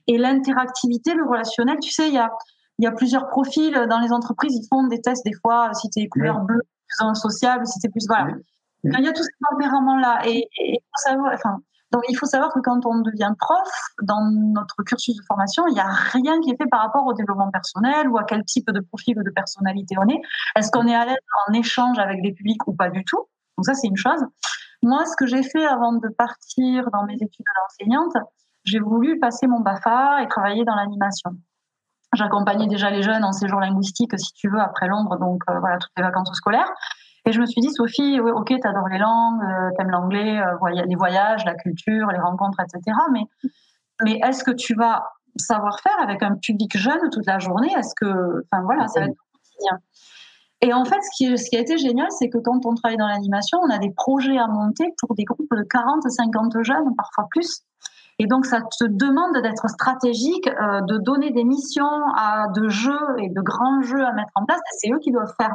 Et l'interactivité, le relationnel, tu sais, il y a, il y a plusieurs profils dans les entreprises. Ils font des tests des fois si tu es couleur bleue, plus sociable, si tu plus voilà. Il y a tous ces tempéraments-là et, faut savoir, enfin, donc il faut savoir que quand on devient prof dans notre cursus de formation, il n'y a rien qui est fait par rapport au développement personnel ou à quel type de profil ou de personnalité on est. Est-ce qu'on est à l'aise en échange avec des publics ou pas du tout? Donc ça c'est une chose. Moi, ce que j'ai fait avant de partir dans mes études d'enseignante, j'ai voulu passer mon BAFA et travailler dans l'animation. J'accompagnais déjà les jeunes en séjour linguistique, si tu veux, après Londres, donc euh, voilà, toutes les vacances scolaires. Et je me suis dit, Sophie, oui, ok, t'adores les langues, euh, t'aimes l'anglais, euh, les voyages, la culture, les rencontres, etc. Mais, mais est-ce que tu vas savoir faire avec un public jeune toute la journée? Est-ce que, enfin voilà, ça va être quotidien. Et en fait, ce qui, ce qui a été génial, c'est que quand on travaille dans l'animation, on a des projets à monter pour des groupes de 40, 50 jeunes, parfois plus. Et donc, ça te demande d'être stratégique, euh, de donner des missions à de jeux et de grands jeux à mettre en place. C'est eux qui doivent faire.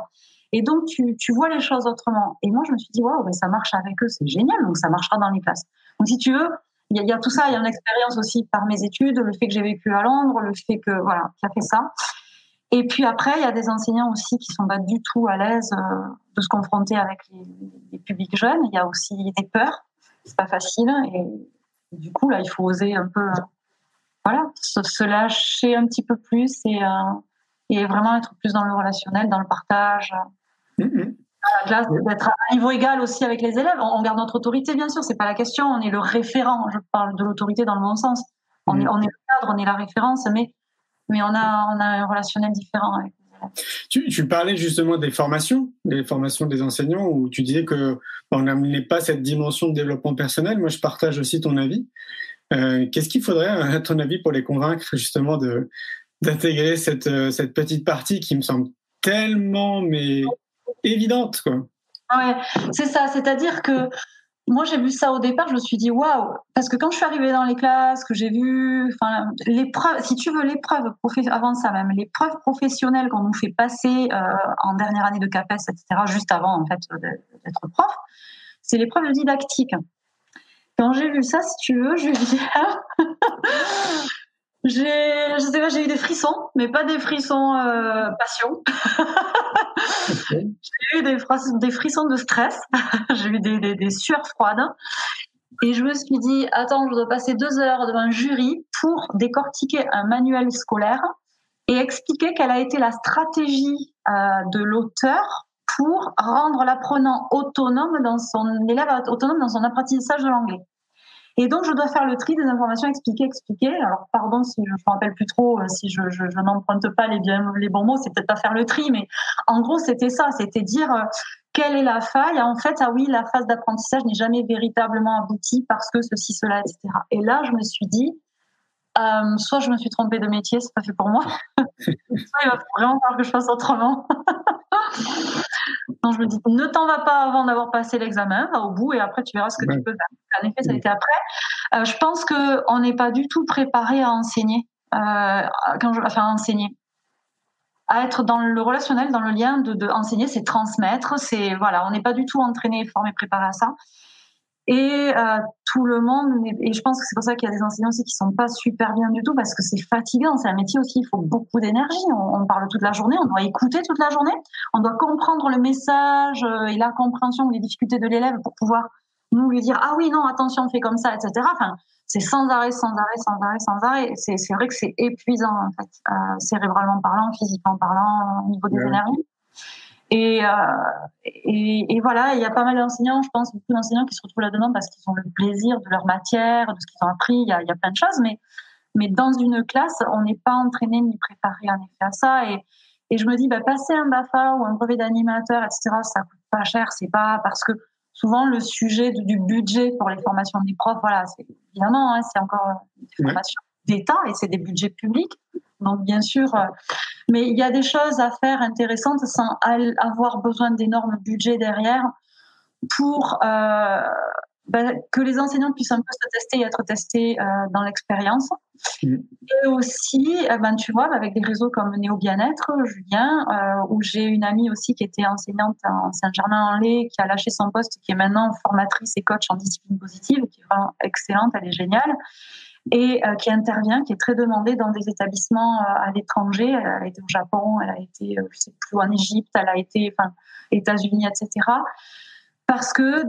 Et donc, tu, tu vois les choses autrement. Et moi, je me suis dit, waouh, ça marche avec eux, c'est génial. Donc, ça marchera dans les classes. Donc, si tu veux, il y, a tout ça. Il y a une expérience aussi par mes études, le fait que j'ai vécu à Londres, le fait que, voilà, qui a fait ça. Et puis après, il y a des enseignants aussi qui sont pas du tout à l'aise euh, de se confronter avec les, publics jeunes. Il y a aussi des peurs. C'est pas facile. Et du coup, là, il faut oser un peu, voilà, se, lâcher un petit peu plus et, euh, et vraiment être plus dans le relationnel, dans le partage. Mm-hmm. d'être à niveau égal aussi avec les élèves. On, garde notre autorité, bien sûr, c'est pas la question. On est le référent. Je parle de l'autorité dans le bon sens. On, est, on est le cadre, on est la référence, mais, mais on, a, on a un relationnel différent avec tu, tu, parlais justement des formations, des formations des enseignants, où tu disais que on n'amenait pas cette dimension de développement personnel. Moi, je partage aussi ton avis. Euh, Qu'est-ce qu'il faudrait, à ton avis, pour les convaincre justement de d'intégrer cette, euh, cette petite partie qui me semble tellement mais évidente, c'est ça. C'est-à-dire que moi, j'ai vu ça au départ, je me suis dit waouh, parce que quand je suis arrivée dans les classes, que j'ai vu, enfin, l'épreuve, si tu veux, l'épreuve avant ça même, l'épreuve professionnelle qu'on nous fait passer euh, en dernière année de CAPES, etc., juste avant en fait d'être prof, c'est l'épreuve didactique. Quand j'ai vu ça, si tu veux, je j'ai eu des frissons, mais pas des frissons euh, passion. j'ai eu des, frissons de stress. j'ai eu des, sueurs froides. Et je me suis dit, attends, je dois passer deux heures devant un jury pour décortiquer un manuel scolaire et expliquer quelle a été la stratégie euh, de l'auteur pour rendre l'apprenant autonome dans son élève autonome dans son apprentissage de l'anglais. Et donc, je dois faire le tri des informations expliquées, expliquées. Alors, pardon si je ne me rappelle plus trop, euh, si je, n'emprunte pas les, les bons mots, c'est peut-être pas faire le tri, mais en gros, c'était ça, c'était dire, euh, quelle est la faille En fait, ah oui, la phase d'apprentissage n'est jamais véritablement aboutie parce que ceci, cela, etc. Et là, je me suis dit, euh, soit je me suis trompée de métier, c'est pas fait pour moi, soit il va vraiment falloir que je fasse autrement. Donc je me dis, ne t'en vas pas avant d'avoir passé l'examen, va au bout et après tu verras ce que tu peux faire. En effet, ça a été après. Euh, je pense qu'on n'est pas du tout préparé à enseigner, euh, quand je, enfin à enseigner à être dans le relationnel, dans le lien de, de enseigner, c'est transmettre, c'est voilà, on n'est pas du tout entraîné, formé, préparé à ça. Et euh, tout le monde, et je pense que c'est pour ça qu'il y a des enseignants aussi qui sont pas super bien du tout parce que c'est fatigant, c'est un métier aussi, il faut beaucoup d'énergie. On, on, parle toute la journée, on doit écouter toute la journée, on doit comprendre le message euh, et la compréhension les difficultés de l'élève pour pouvoir nous lui dire ah oui non attention fais comme ça etc. Enfin c'est sans arrêt, sans arrêt, sans arrêt, sans arrêt. C'est, vrai que c'est épuisant, en fait, euh, cérébralement parlant, physiquement parlant, au niveau des énergies. Et, euh, et, et, voilà, il y a pas mal d'enseignants, je pense, beaucoup d'enseignants qui se retrouvent là-dedans parce qu'ils ont le plaisir de leur matière, de ce qu'ils ont appris. Il y a, il y a plein de choses, mais, mais dans une classe, on n'est pas entraîné ni préparé en effet à ça. Et, et je me dis, bah, passer un BAFA ou un brevet d'animateur, etc., ça coûte pas cher. C'est pas parce que souvent le sujet du budget pour les formations des profs, voilà, c'est évidemment, hein, c'est encore des formations d'État et c'est des budgets publics. Donc bien sûr, euh, mais il y a des choses à faire intéressantes sans avoir besoin d'énormes budgets derrière pour euh, ben, que les enseignants puissent un peu se tester et être testés euh, dans l'expérience. Mm. Et aussi, eh ben, tu vois, avec des réseaux comme Néo Bien-être, Julien, euh, où j'ai une amie aussi qui était enseignante en Saint-Germain-en-Laye, qui a lâché son poste, qui est maintenant formatrice et coach en discipline positive, qui est vraiment excellente, elle est géniale, et euh, qui intervient, qui est très demandée dans des établissements à l'étranger. Elle a été au Japon, elle a été, je sais plus, en Égypte, elle a été, enfin, États-Unis, etc parce que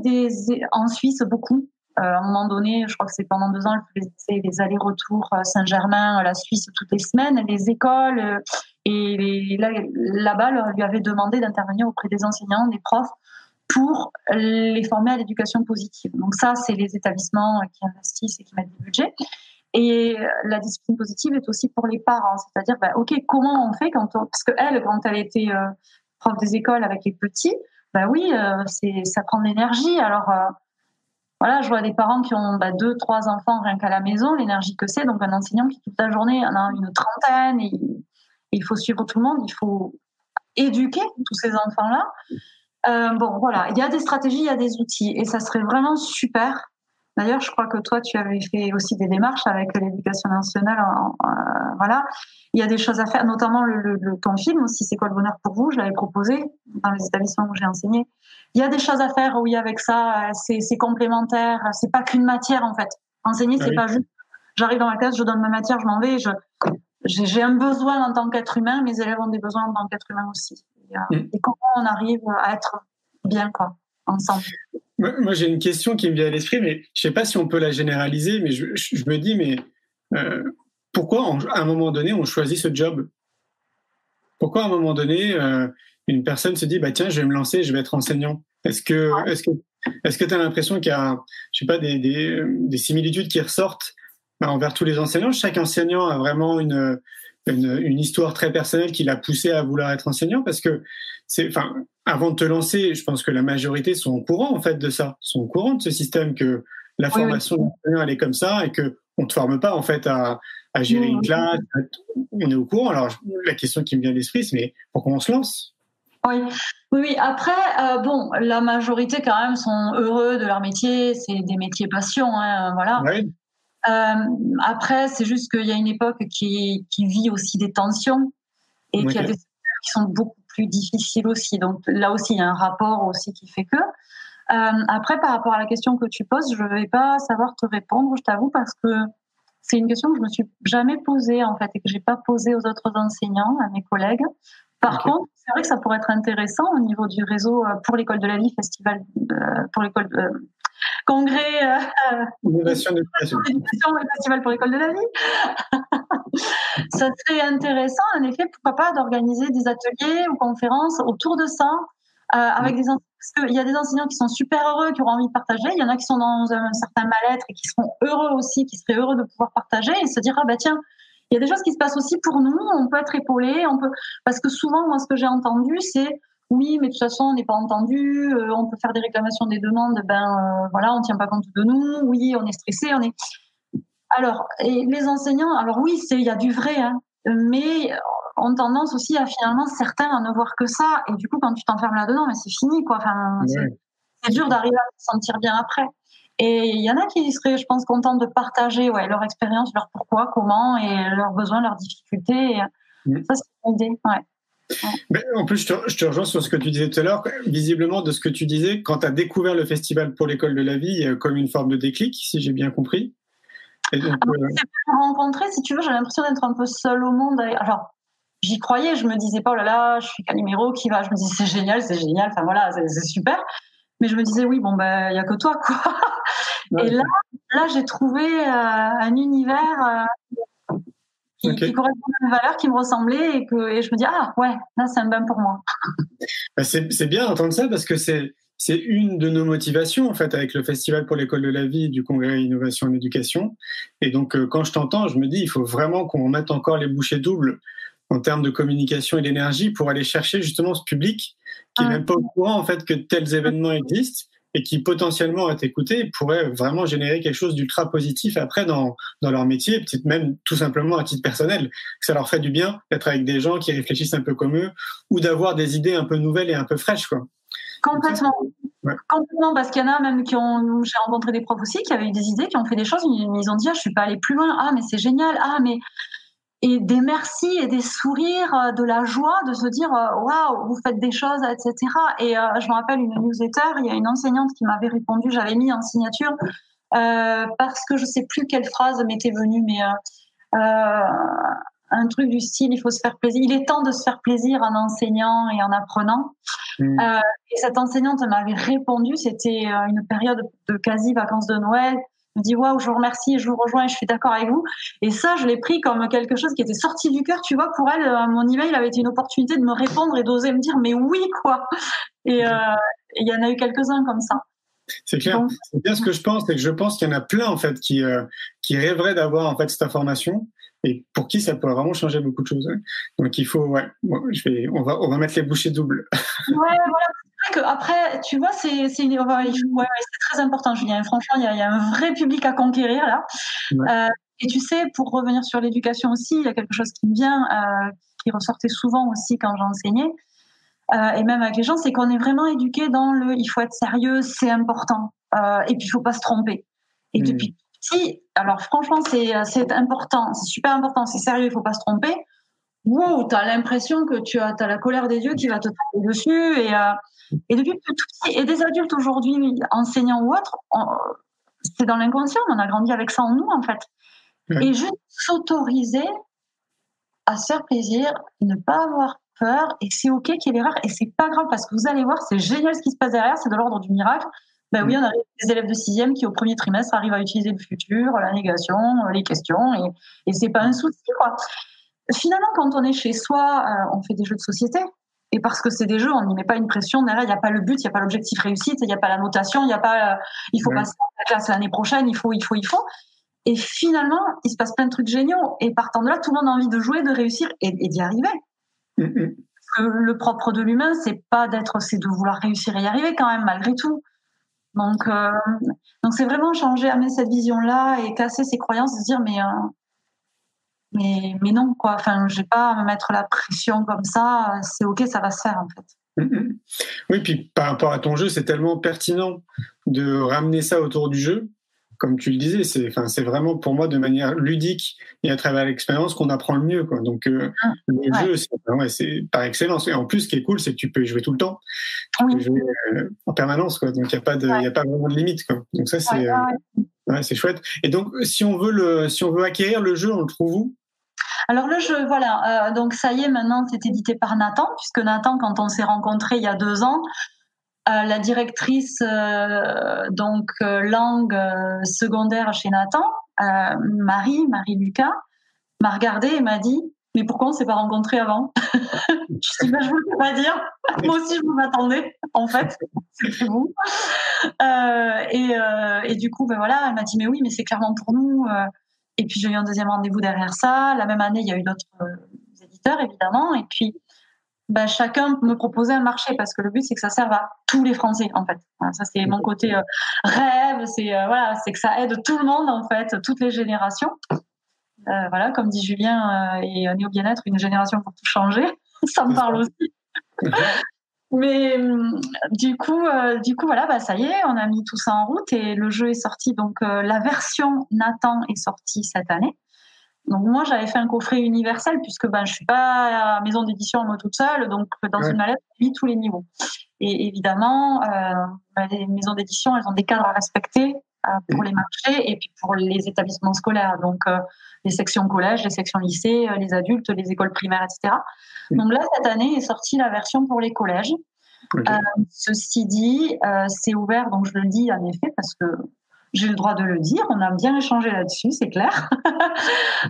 en Suisse, beaucoup. Euh, à un moment donné, je crois que c'est pendant deux ans, elle faisait des allers-retours Saint-Germain, la Suisse toutes les semaines, les écoles. Euh, et là-bas, là lui avait demandé d'intervenir auprès des enseignants, des profs, pour les former à l'éducation positive. Donc ça, c'est les établissements qui investissent et qui mettent du budget. Et la discipline positive est aussi pour les parents, c'est-à-dire, bah, ok, comment on fait quand parce que elle, quand elle était euh, prof des écoles avec les petits, bah oui, euh, c'est ça prend de l'énergie. Alors euh, voilà, je vois des parents qui ont bah, deux, trois enfants rien qu'à la maison, l'énergie que c'est. Donc un enseignant qui toute la journée en a une trentaine, et, il faut suivre tout le monde, il faut éduquer tous ces enfants-là. Euh, bon, voilà, il y a des stratégies, il y a des outils, et ça serait vraiment super D'ailleurs, je crois que toi, tu avais fait aussi des démarches avec l'éducation nationale. Euh, voilà, il y a des choses à faire, notamment le, le, ton film aussi. C'est quoi le bonheur pour vous? Je l'avais proposé dans les établissements où j'ai enseigné. Il y a des choses à faire, oui, avec ça. C'est complémentaire. C'est pas qu'une matière en fait. Enseigner, c'est pas juste. J'arrive dans la classe, je donne ma matière, je m'en vais. Je j'ai un besoin en tant qu'être humain. Mes élèves ont des besoins en tant qu'être humain aussi. Et, mm. et comment on arrive à être bien quoi ensemble. Moi, j'ai une question qui me vient à l'esprit, mais je ne sais pas si on peut la généraliser, mais je, me dis, mais euh, pourquoi à un moment donné on choisit ce job? Pourquoi à un moment donné euh, une personne se dit, bah tiens, je vais me lancer, je vais être enseignant? Est-ce que est-ce que est-ce que tu as l'impression qu'il y a, je sais pas, des, des, des similitudes qui ressortent bah, envers tous les enseignants? Chaque enseignant a vraiment une, une, une histoire très personnelle qui l'a poussé à vouloir être enseignant parce que c'est, enfin, avant de te lancer, je pense que la majorité sont au courant en fait de ça, sont au courant de ce système que la formation d'enseignant elle est comme ça et que on te forme pas en fait à, à gérer une classe. On est au courant. Alors la question qui me vient à l'esprit, c'est mais pourquoi on se lance? Oui. oui, Après, euh, bon, la majorité quand même sont heureux de leur métier. C'est des métiers passion, hein, voilà. Après, c'est juste qu'il y a une époque qui, qui vit aussi des tensions et qu'il y a des qui sont beaucoup plus difficile aussi. Donc là aussi, il y a un rapport aussi qui fait que. Euh, après, par rapport à la question que tu poses, je ne vais pas savoir te répondre, je t'avoue, parce que c'est une question que je me suis jamais posée en fait et que j'ai pas posée aux autres enseignants, à mes collègues. Par contre, c'est vrai que ça pourrait être intéressant au niveau du réseau euh, pour l'école de la vie, festival euh, pour l'école congrès euh, innovation d'éducation et festival pour l'école de la vie. ça serait intéressant, en effet, pourquoi pas d'organiser des ateliers ou conférences autour de ça. Euh, avec des parce qu'il y a des enseignants qui sont super heureux, qui auront envie de partager. Il y en a qui sont dans un certain mal-être et qui seront heureux aussi, qui seraient heureux de pouvoir partager et se dire ah bah tiens, il y a des choses qui se passent aussi pour nous. On peut être épaulé, on peut parce que souvent moi ce que j'ai entendu c'est oui, mais de toute façon, on n'est pas entendu, euh, on peut faire des réclamations des demandes, ben voilà, on tient pas compte de nous, oui, on est stressé, on est. Alors, et les enseignants, alors oui, il y a du vrai, hein, mais ont tendance aussi à finalement certains à ne voir que ça, et du coup, quand tu t'enfermes là-dedans, mais c'est fini, quoi. Enfin, c'est dur d'arriver à se sentir bien après. Et il y en a qui seraient, je pense, contents de partager ouais, leur expérience, leur pourquoi, comment, et leurs besoins, leurs difficultés. Ça, c'est une idée. Ouais. En plus, je te, rejoins sur ce que tu disais tout à l'heure. Visiblement, de ce que tu disais, quand tu as découvert le festival pour l'école de la vie, il y a comme une forme de déclic, si j'ai bien compris. Et donc, ah, euh... rencontrer, si tu veux, j'ai l'impression d'être un peu seule au monde. Alors, j'y croyais, je me disais pas, oh là là, je suis Calimero qui va. Je me disais, c'est génial, c'est génial, enfin voilà, c'est super. Mais je me disais, oui, bon, ben, il n'y a que toi, quoi. Et là, là j'ai trouvé euh, un univers euh, qui, correspondait à mes valeurs, qui me ressemblait, et, que, et je me dis, ah, ouais, là, c'est un bain pour moi. Bah, c'est bien d'entendre ça parce que c'est. C'est une de nos motivations en fait avec le Festival pour l'école de la vie du Congrès Innovation en Éducation. Et donc euh, quand je t'entends, je me dis il faut vraiment qu'on mette encore les bouchées doubles en termes de communication et d'énergie pour aller chercher justement ce public qui n'est même pas au courant en fait que tels événements existent et qui potentiellement être écoutés pourraient vraiment générer quelque chose d'ultra positif après dans, dans leur métier, peut-être même tout simplement à titre personnel, que ça leur fait du bien d'être avec des gens qui réfléchissent un peu comme eux ou d'avoir des idées un peu nouvelles et un peu fraîches quoi. Complètement. Complètement, parce qu'il y en a même qui ont, j'ai rencontré des profs aussi qui avaient eu des idées, qui ont fait des choses, ils ont dit, ah, je suis pas allé plus loin, ah, mais c'est génial, ah, mais et des merci et des sourires, euh, de la joie, de se dire euh, waouh, vous faites des choses, etc. Et euh, je me rappelle une newsletter, il y a une enseignante qui m'avait répondu, j'avais mis en signature parce que je sais plus quelle phrase m'était venue, mais un truc du style il faut se faire plaisir, il est temps de se faire plaisir en enseignant et en apprenant. Mmh. et cette enseignante m'avait répondu, c'était une période de quasi vacances de Noël me dis waouh, je vous remercie, je vous rejoins, je suis d'accord avec vous. Et ça, je l'ai pris comme quelque chose qui était sorti du cœur, tu vois. Pour elle, euh, mon email avait été une opportunité de me répondre et d'oser me dire mais oui quoi. Et euh, il y en a eu quelques-uns comme ça. C'est clair. C'est bien ce que je pense, c'est que je pense qu'il y en a plein en fait qui euh, qui rêveraient d'avoir en fait cette information et pour qui ça pourrait vraiment changer beaucoup de choses. Donc il faut, ouais, je vais, on va, on va mettre les bouchées doubles. Ouais, voilà, que après, tu vois, c'est c'est ouais, très important, Julien. Franchement, il y, a, y, a, un vrai public à conquérir là. Euh, et tu sais, pour revenir sur l'éducation aussi, il y a quelque chose qui me vient, euh, qui ressortait souvent aussi quand j'enseignais, euh, et même avec les gens, c'est qu'on est vraiment éduqué dans le il faut être sérieux, c'est important, et puis il faut pas se tromper. Et mmh. depuis si, alors franchement, c'est c'est important, c'est super important, c'est sérieux, il faut pas se tromper. Wow, tu as l'impression que tu as, as, la colère des dieux qui va te taper dessus et euh, et depuis tout petit, et des adultes aujourd'hui, enseignants ou autres, c'est dans l'inconscient, on a grandi avec ça en nous, en fait. Et juste s'autoriser à se faire plaisir, ne pas avoir peur, et c'est OK qu'il y ait l'erreur, et c'est pas grave, parce que vous allez voir, c'est génial ce qui se passe derrière, c'est de l'ordre du miracle. Ben oui, on a des élèves de sixième qui, au premier trimestre, arrivent à utiliser le futur, la négation, les questions, et, et c'est pas un souci, quoi. Finalement, quand on est chez soi, euh, on fait des jeux de société. Et parce que c'est des jeux, on n'y met pas une pression. Derrière, il n'y a pas le but, il n'y a pas l'objectif réussite, il n'y a pas la notation, il n'y a pas, euh, il faut passer la classe l'année prochaine, il faut, il faut, il faut. Et finalement, il se passe plein de trucs géniaux. Et partant de là, tout le monde a envie de jouer, de réussir et, d'y arriver. Mm-hmm. le propre de l'humain, c'est pas d'être, c'est de vouloir réussir et y arriver quand même, malgré tout. Donc, euh, donc c'est vraiment changer, amener cette vision-là et casser ces croyances, se dire mais euh, mais, mais non, quoi. Enfin, j'ai pas à me mettre la pression comme ça. C'est OK, ça va se faire, en fait. Mm-hmm. Oui, puis par rapport à ton jeu, c'est tellement pertinent de ramener ça autour du jeu. Comme tu le disais, c'est, enfin, vraiment pour moi de manière ludique et à travers l'expérience qu'on apprend le mieux. Quoi. Donc, euh, ah, le jeu, c'est, par excellence. Et en plus, ce qui est cool, c'est que tu peux y jouer tout le temps. Tu peux jouer euh, en permanence. Quoi. Donc, il n'y a, pas de, a pas vraiment de limite. Quoi. Donc, ça, c'est, euh, chouette. Et donc, si on, veut le, si on veut acquérir le jeu, on le trouve où? Alors le jeu, voilà, euh, donc ça y est, maintenant c'est édité par Nathan, puisque Nathan, quand on s'est rencontrés il y a deux ans, euh, la directrice euh, donc langue secondaire chez Nathan, Marie, Marie Lucas, m'a regardé et m'a dit mais pourquoi on s'est pas rencontrés avant? Je dis bah, je vous le pas dire. Moi aussi je m'attendais en fait. C'est vous. et, et, du coup ben voilà, elle m'a dit mais oui mais c'est clairement pour nous. Et puis j'ai eu un deuxième rendez-vous derrière ça. La même année, il y a eu d'autres euh, éditeurs, évidemment. Et puis bah, chacun me proposait un marché parce que le but c'est que ça serve à tous les Français en fait. ça c'est mon côté euh, rêve, c'est euh, voilà, c'est que ça aide tout le monde en fait, toutes les générations. Voilà, comme dit Julien et Néo Bien-être, une génération pour tout changer. ça me parle aussi. Mais du coup, du coup, voilà, bah, ça y est, on a mis tout ça en route et le jeu est sorti. Donc la version Nathan est sortie cette année. Donc moi, j'avais fait un coffret universel puisque ben, je suis pas à maison d'édition moi toute seule, donc dans une mallette, j'ai mis tous les niveaux. Et évidemment, euh, les maisons d'édition, elles ont des cadres à respecter euh, pour les marchés et puis pour les établissements scolaires. Donc euh, les sections collège, les sections lycée, les adultes, les écoles primaires, etc. Donc là, cette année est sortie la version pour les collèges. ceci dit, c'est ouvert, donc je le dis en effet parce que j'ai le droit de le dire, on a bien échangé là-dessus, c'est clair.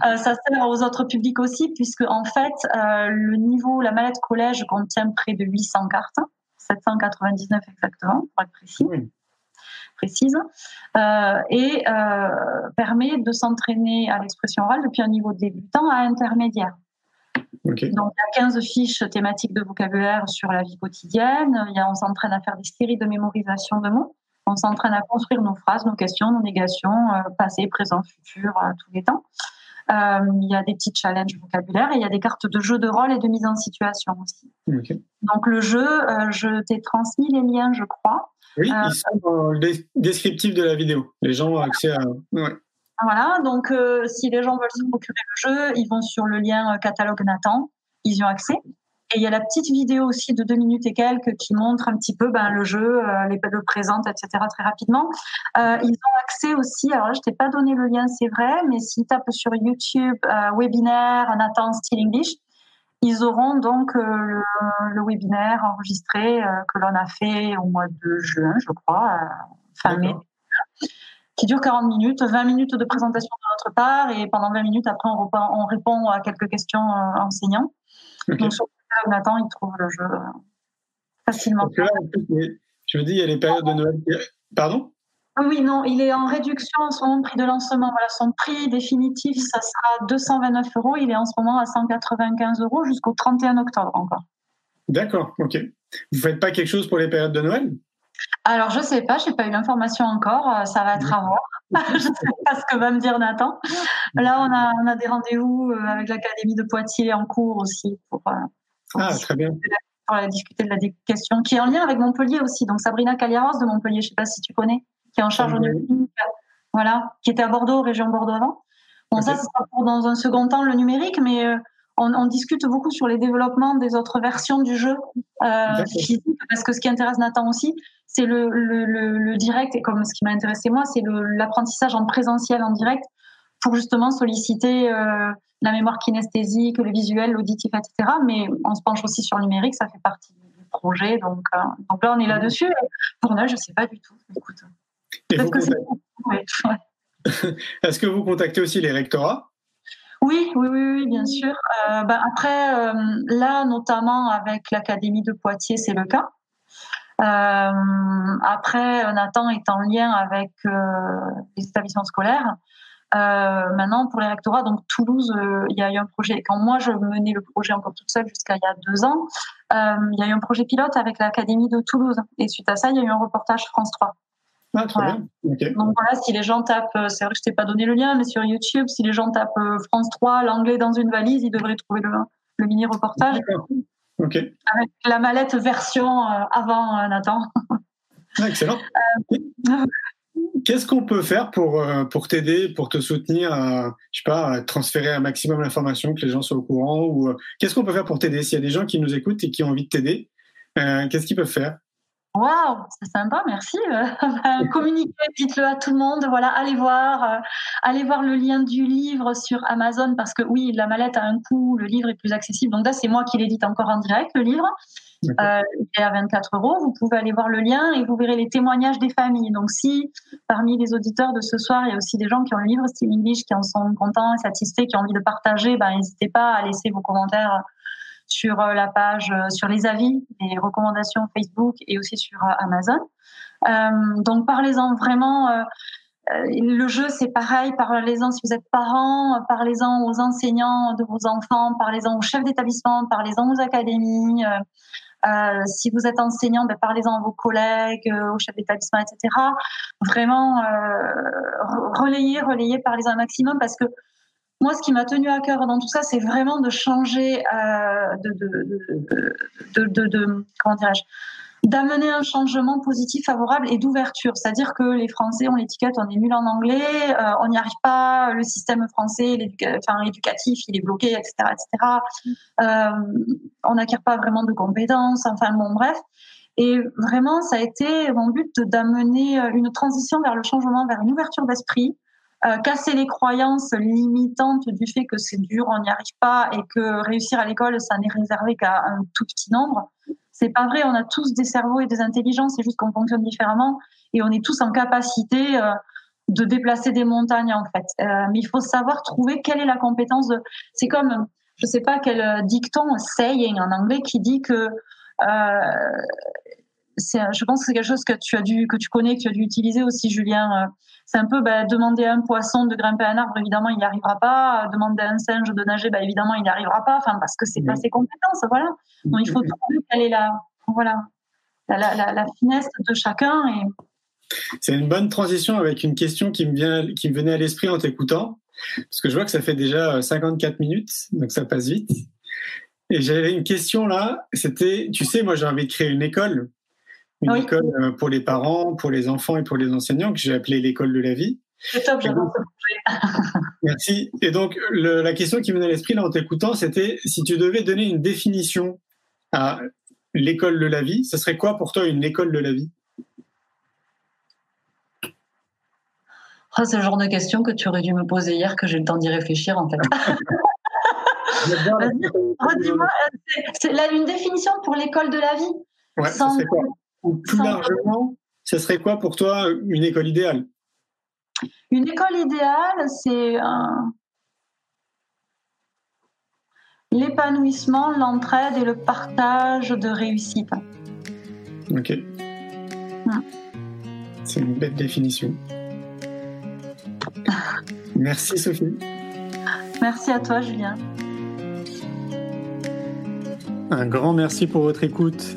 Euh, ça sert aux autres publics aussi, puisque en fait, euh, le niveau, la mallette collège contient près de 800 cartes, 799 exactement, pour être précis. Précise, euh, et permet de s'entraîner à l'expression orale depuis un niveau débutant à intermédiaire. Donc, il y a 15 fiches thématiques de vocabulaire sur la vie quotidienne. Il y a, on s'entraîne à faire des séries de mémorisation de mots. On s'entraîne à construire nos phrases, nos questions, nos négations, euh, passé, présent, futur, tous les temps. Euh, il y a des petits challenges vocabulaires et il y a des cartes de jeu de rôle et de mise en situation aussi. Donc le jeu, euh, je t'ai transmis les liens, je crois. Oui, ils sont dans le descriptif de la vidéo. Les gens ont accès à. Voilà, donc si les gens veulent se procurer le jeu, ils vont sur le lien catalogue Nathan, ils y ont accès. Et il y a la petite vidéo aussi de deux minutes et quelques qui montre un petit peu ben, le jeu, euh, les le présente, etc. très rapidement. Euh, ils ont accès aussi, alors là je t'ai pas donné le lien, c'est vrai, mais s'ils tapent sur YouTube euh, webinaire Nathan Still English, ils auront donc euh, le, webinaire enregistré que l'on a fait au mois de juin, je crois, fin mai qui dure 40 minutes, 20 minutes de présentation de notre part et pendant 20 minutes après on répond, on répond à quelques questions enseignants. Donc Nathan, il trouve le jeu facilement. je me dis, il y a les périodes de Noël. Pardon? Oui, non, il est en réduction en ce moment, prix de lancement. Voilà, son prix définitif, ça sera 229 euros. Il est en ce moment à 195 euros jusqu'au 31 octobre encore. D'accord, ok. Vous faites pas quelque chose pour les périodes de Noël? Alors, je sais pas, je n'ai pas eu l'information encore. Euh, ça va être à voir. je ne sais pas ce que va me dire Nathan. Là, on a, on a des rendez-vous euh, avec l'Académie de Poitiers en cours aussi pour, euh, ah, très bien. On a discuté de la question qui est en lien avec Montpellier aussi. Donc Sabrina Caliaros de Montpellier, je ne sais pas si tu connais, qui est en charge au numérique, voilà, qui était à Bordeaux, région Bordeaux avant. Bon, ça, ce sera pour dans un second temps le numérique, mais euh, on, discute beaucoup sur les développements des autres versions du jeu euh, physique, parce que ce qui intéresse Nathan aussi, c'est le, le, le, direct, et comme ce qui m'a intéressé moi, c'est l'apprentissage en présentiel, en direct, pour justement solliciter euh, la mémoire kinesthésique, le visuel, l'auditif, etc. Mais on se penche aussi sur le numérique, ça fait partie du projet. Donc, euh, donc là, on est là-dessus. Pour nous, je ne sais pas du tout. Écoute, Est-ce que vous contactez aussi les rectorats? Oui, oui, oui, bien sûr. Euh, ben, après, euh, là, notamment avec l'Académie de Poitiers, c'est le cas. après, Nathan est en lien avec les établissements scolaires. Euh, maintenant, pour les rectorats, donc Toulouse, euh, il y a eu un projet. Quand moi je menais le projet encore toute seule jusqu'à il y a deux ans, euh, il y a eu un projet pilote avec l'Académie de Toulouse. Et suite à ça, il y a eu un reportage France 3. Ah, très bien. Donc voilà, si les gens tapent, c'est vrai que je t'ai pas donné le lien, mais sur YouTube, si les gens tapent France 3, l'anglais dans une valise, ils devraient trouver le, le mini reportage. Avec la mallette version avant Nathan. Ah, excellent. Qu'est-ce qu'on peut faire pour, euh, pour t'aider, pour te soutenir à, je sais pas, transférer un maximum d'informations, que les gens soient au courant ou euh, Qu'est-ce qu'on peut faire pour t'aider? S'il y a des gens qui nous écoutent et qui ont envie de t'aider, euh, qu'est-ce qu'ils peuvent faire? Waouh, c'est sympa, merci. communiquez, dites-le à tout le monde. Voilà, allez voir, allez voir le lien du livre sur Amazon parce que oui, la mallette a un coût, le livre est plus accessible. Donc là, c'est moi qui l'édite encore en direct, le livre. Euh, il est à 24 euros. Vous pouvez aller voir le lien et vous verrez les témoignages des familles. Donc, si parmi les auditeurs de ce soir, il y a aussi des gens qui ont le livre Style English, qui en sont contents et satisfaits, qui ont envie de partager, ben, n'hésitez pas à laisser vos commentaires sur euh, la page, euh, sur les avis, les recommandations Facebook et aussi sur Amazon. donc, parlez-en vraiment. le jeu, c'est pareil. Parlez-en si vous êtes parents, parlez-en aux enseignants de vos enfants, parlez-en aux chefs d'établissement, parlez-en aux académies. Euh, si vous êtes enseignant, ben, parlez-en à vos collègues, aux chefs d'établissement, etc. Vraiment, euh, relayez, relayez, parlez-en un maximum parce que moi, ce qui m'a tenu à cœur dans tout ça, c'est vraiment de changer, euh, de, comment dirais-je, d'amener un changement positif, favorable et d'ouverture. C'est-à-dire que les Français, ont l'étiquette, on est nul en anglais, euh, on n'y arrive pas, le système français, enfin, éducatif, il est bloqué, etc., etc. Euh, on n'acquiert pas vraiment de compétences. Enfin bon, bref. Et vraiment, ça a été mon but d'amener une transition vers le changement, vers une ouverture d'esprit, euh, casser les croyances limitantes du fait que c'est dur, on n'y arrive pas et que réussir à l'école, ça n'est réservé qu'à un tout petit nombre. C'est pas vrai, on a tous des cerveaux et des intelligences, c'est juste qu'on fonctionne différemment et on est tous en capacité euh, de déplacer des montagnes en fait. Euh, mais il faut savoir trouver quelle est la compétence de. C'est comme, je sais pas quel dicton, saying en anglais, qui dit que je pense que c'est quelque chose que tu as dû, que tu connais, que tu as dû utiliser aussi, Julien. C'est un peu bah, demander à un poisson de grimper un arbre, évidemment, il n'y arrivera pas. Demander à un singe de nager, bah, évidemment, il n'y arrivera pas. Enfin, parce que c'est pas ses compétences, voilà. Donc il faut trouver quelle est la, voilà, la, la, la finesse de chacun. Et... C'est une bonne transition avec une question qui me vient, qui me venait à l'esprit en t'écoutant, parce que je vois que ça fait déjà 54 minutes, donc ça passe vite. Et j'avais une question là, c'était, tu sais, moi j'ai envie de créer une école une école euh, pour les parents, pour les enfants et pour les enseignants que j'ai appelée l'école de la vie. C'est top, Merci. Et donc, la question qui me venait à l'esprit là en t'écoutant, c'était si tu devais donner une définition à l'école de la vie, ce serait quoi pour toi une école de la vie? Oh, C'est le genre de question que tu aurais dû me poser hier, que j'ai le temps d'y réfléchir en fait. Redis-moi, c'est une définition pour l'école de la vie? Ouais, c'est quoi? Ou plus largement, ce serait quoi pour toi une école idéale? Une école idéale, c'est l'épanouissement, l'entraide et le partage de réussite. Ok. C'est une belle définition. Merci Sophie. Merci à toi Julien. Un grand merci pour votre écoute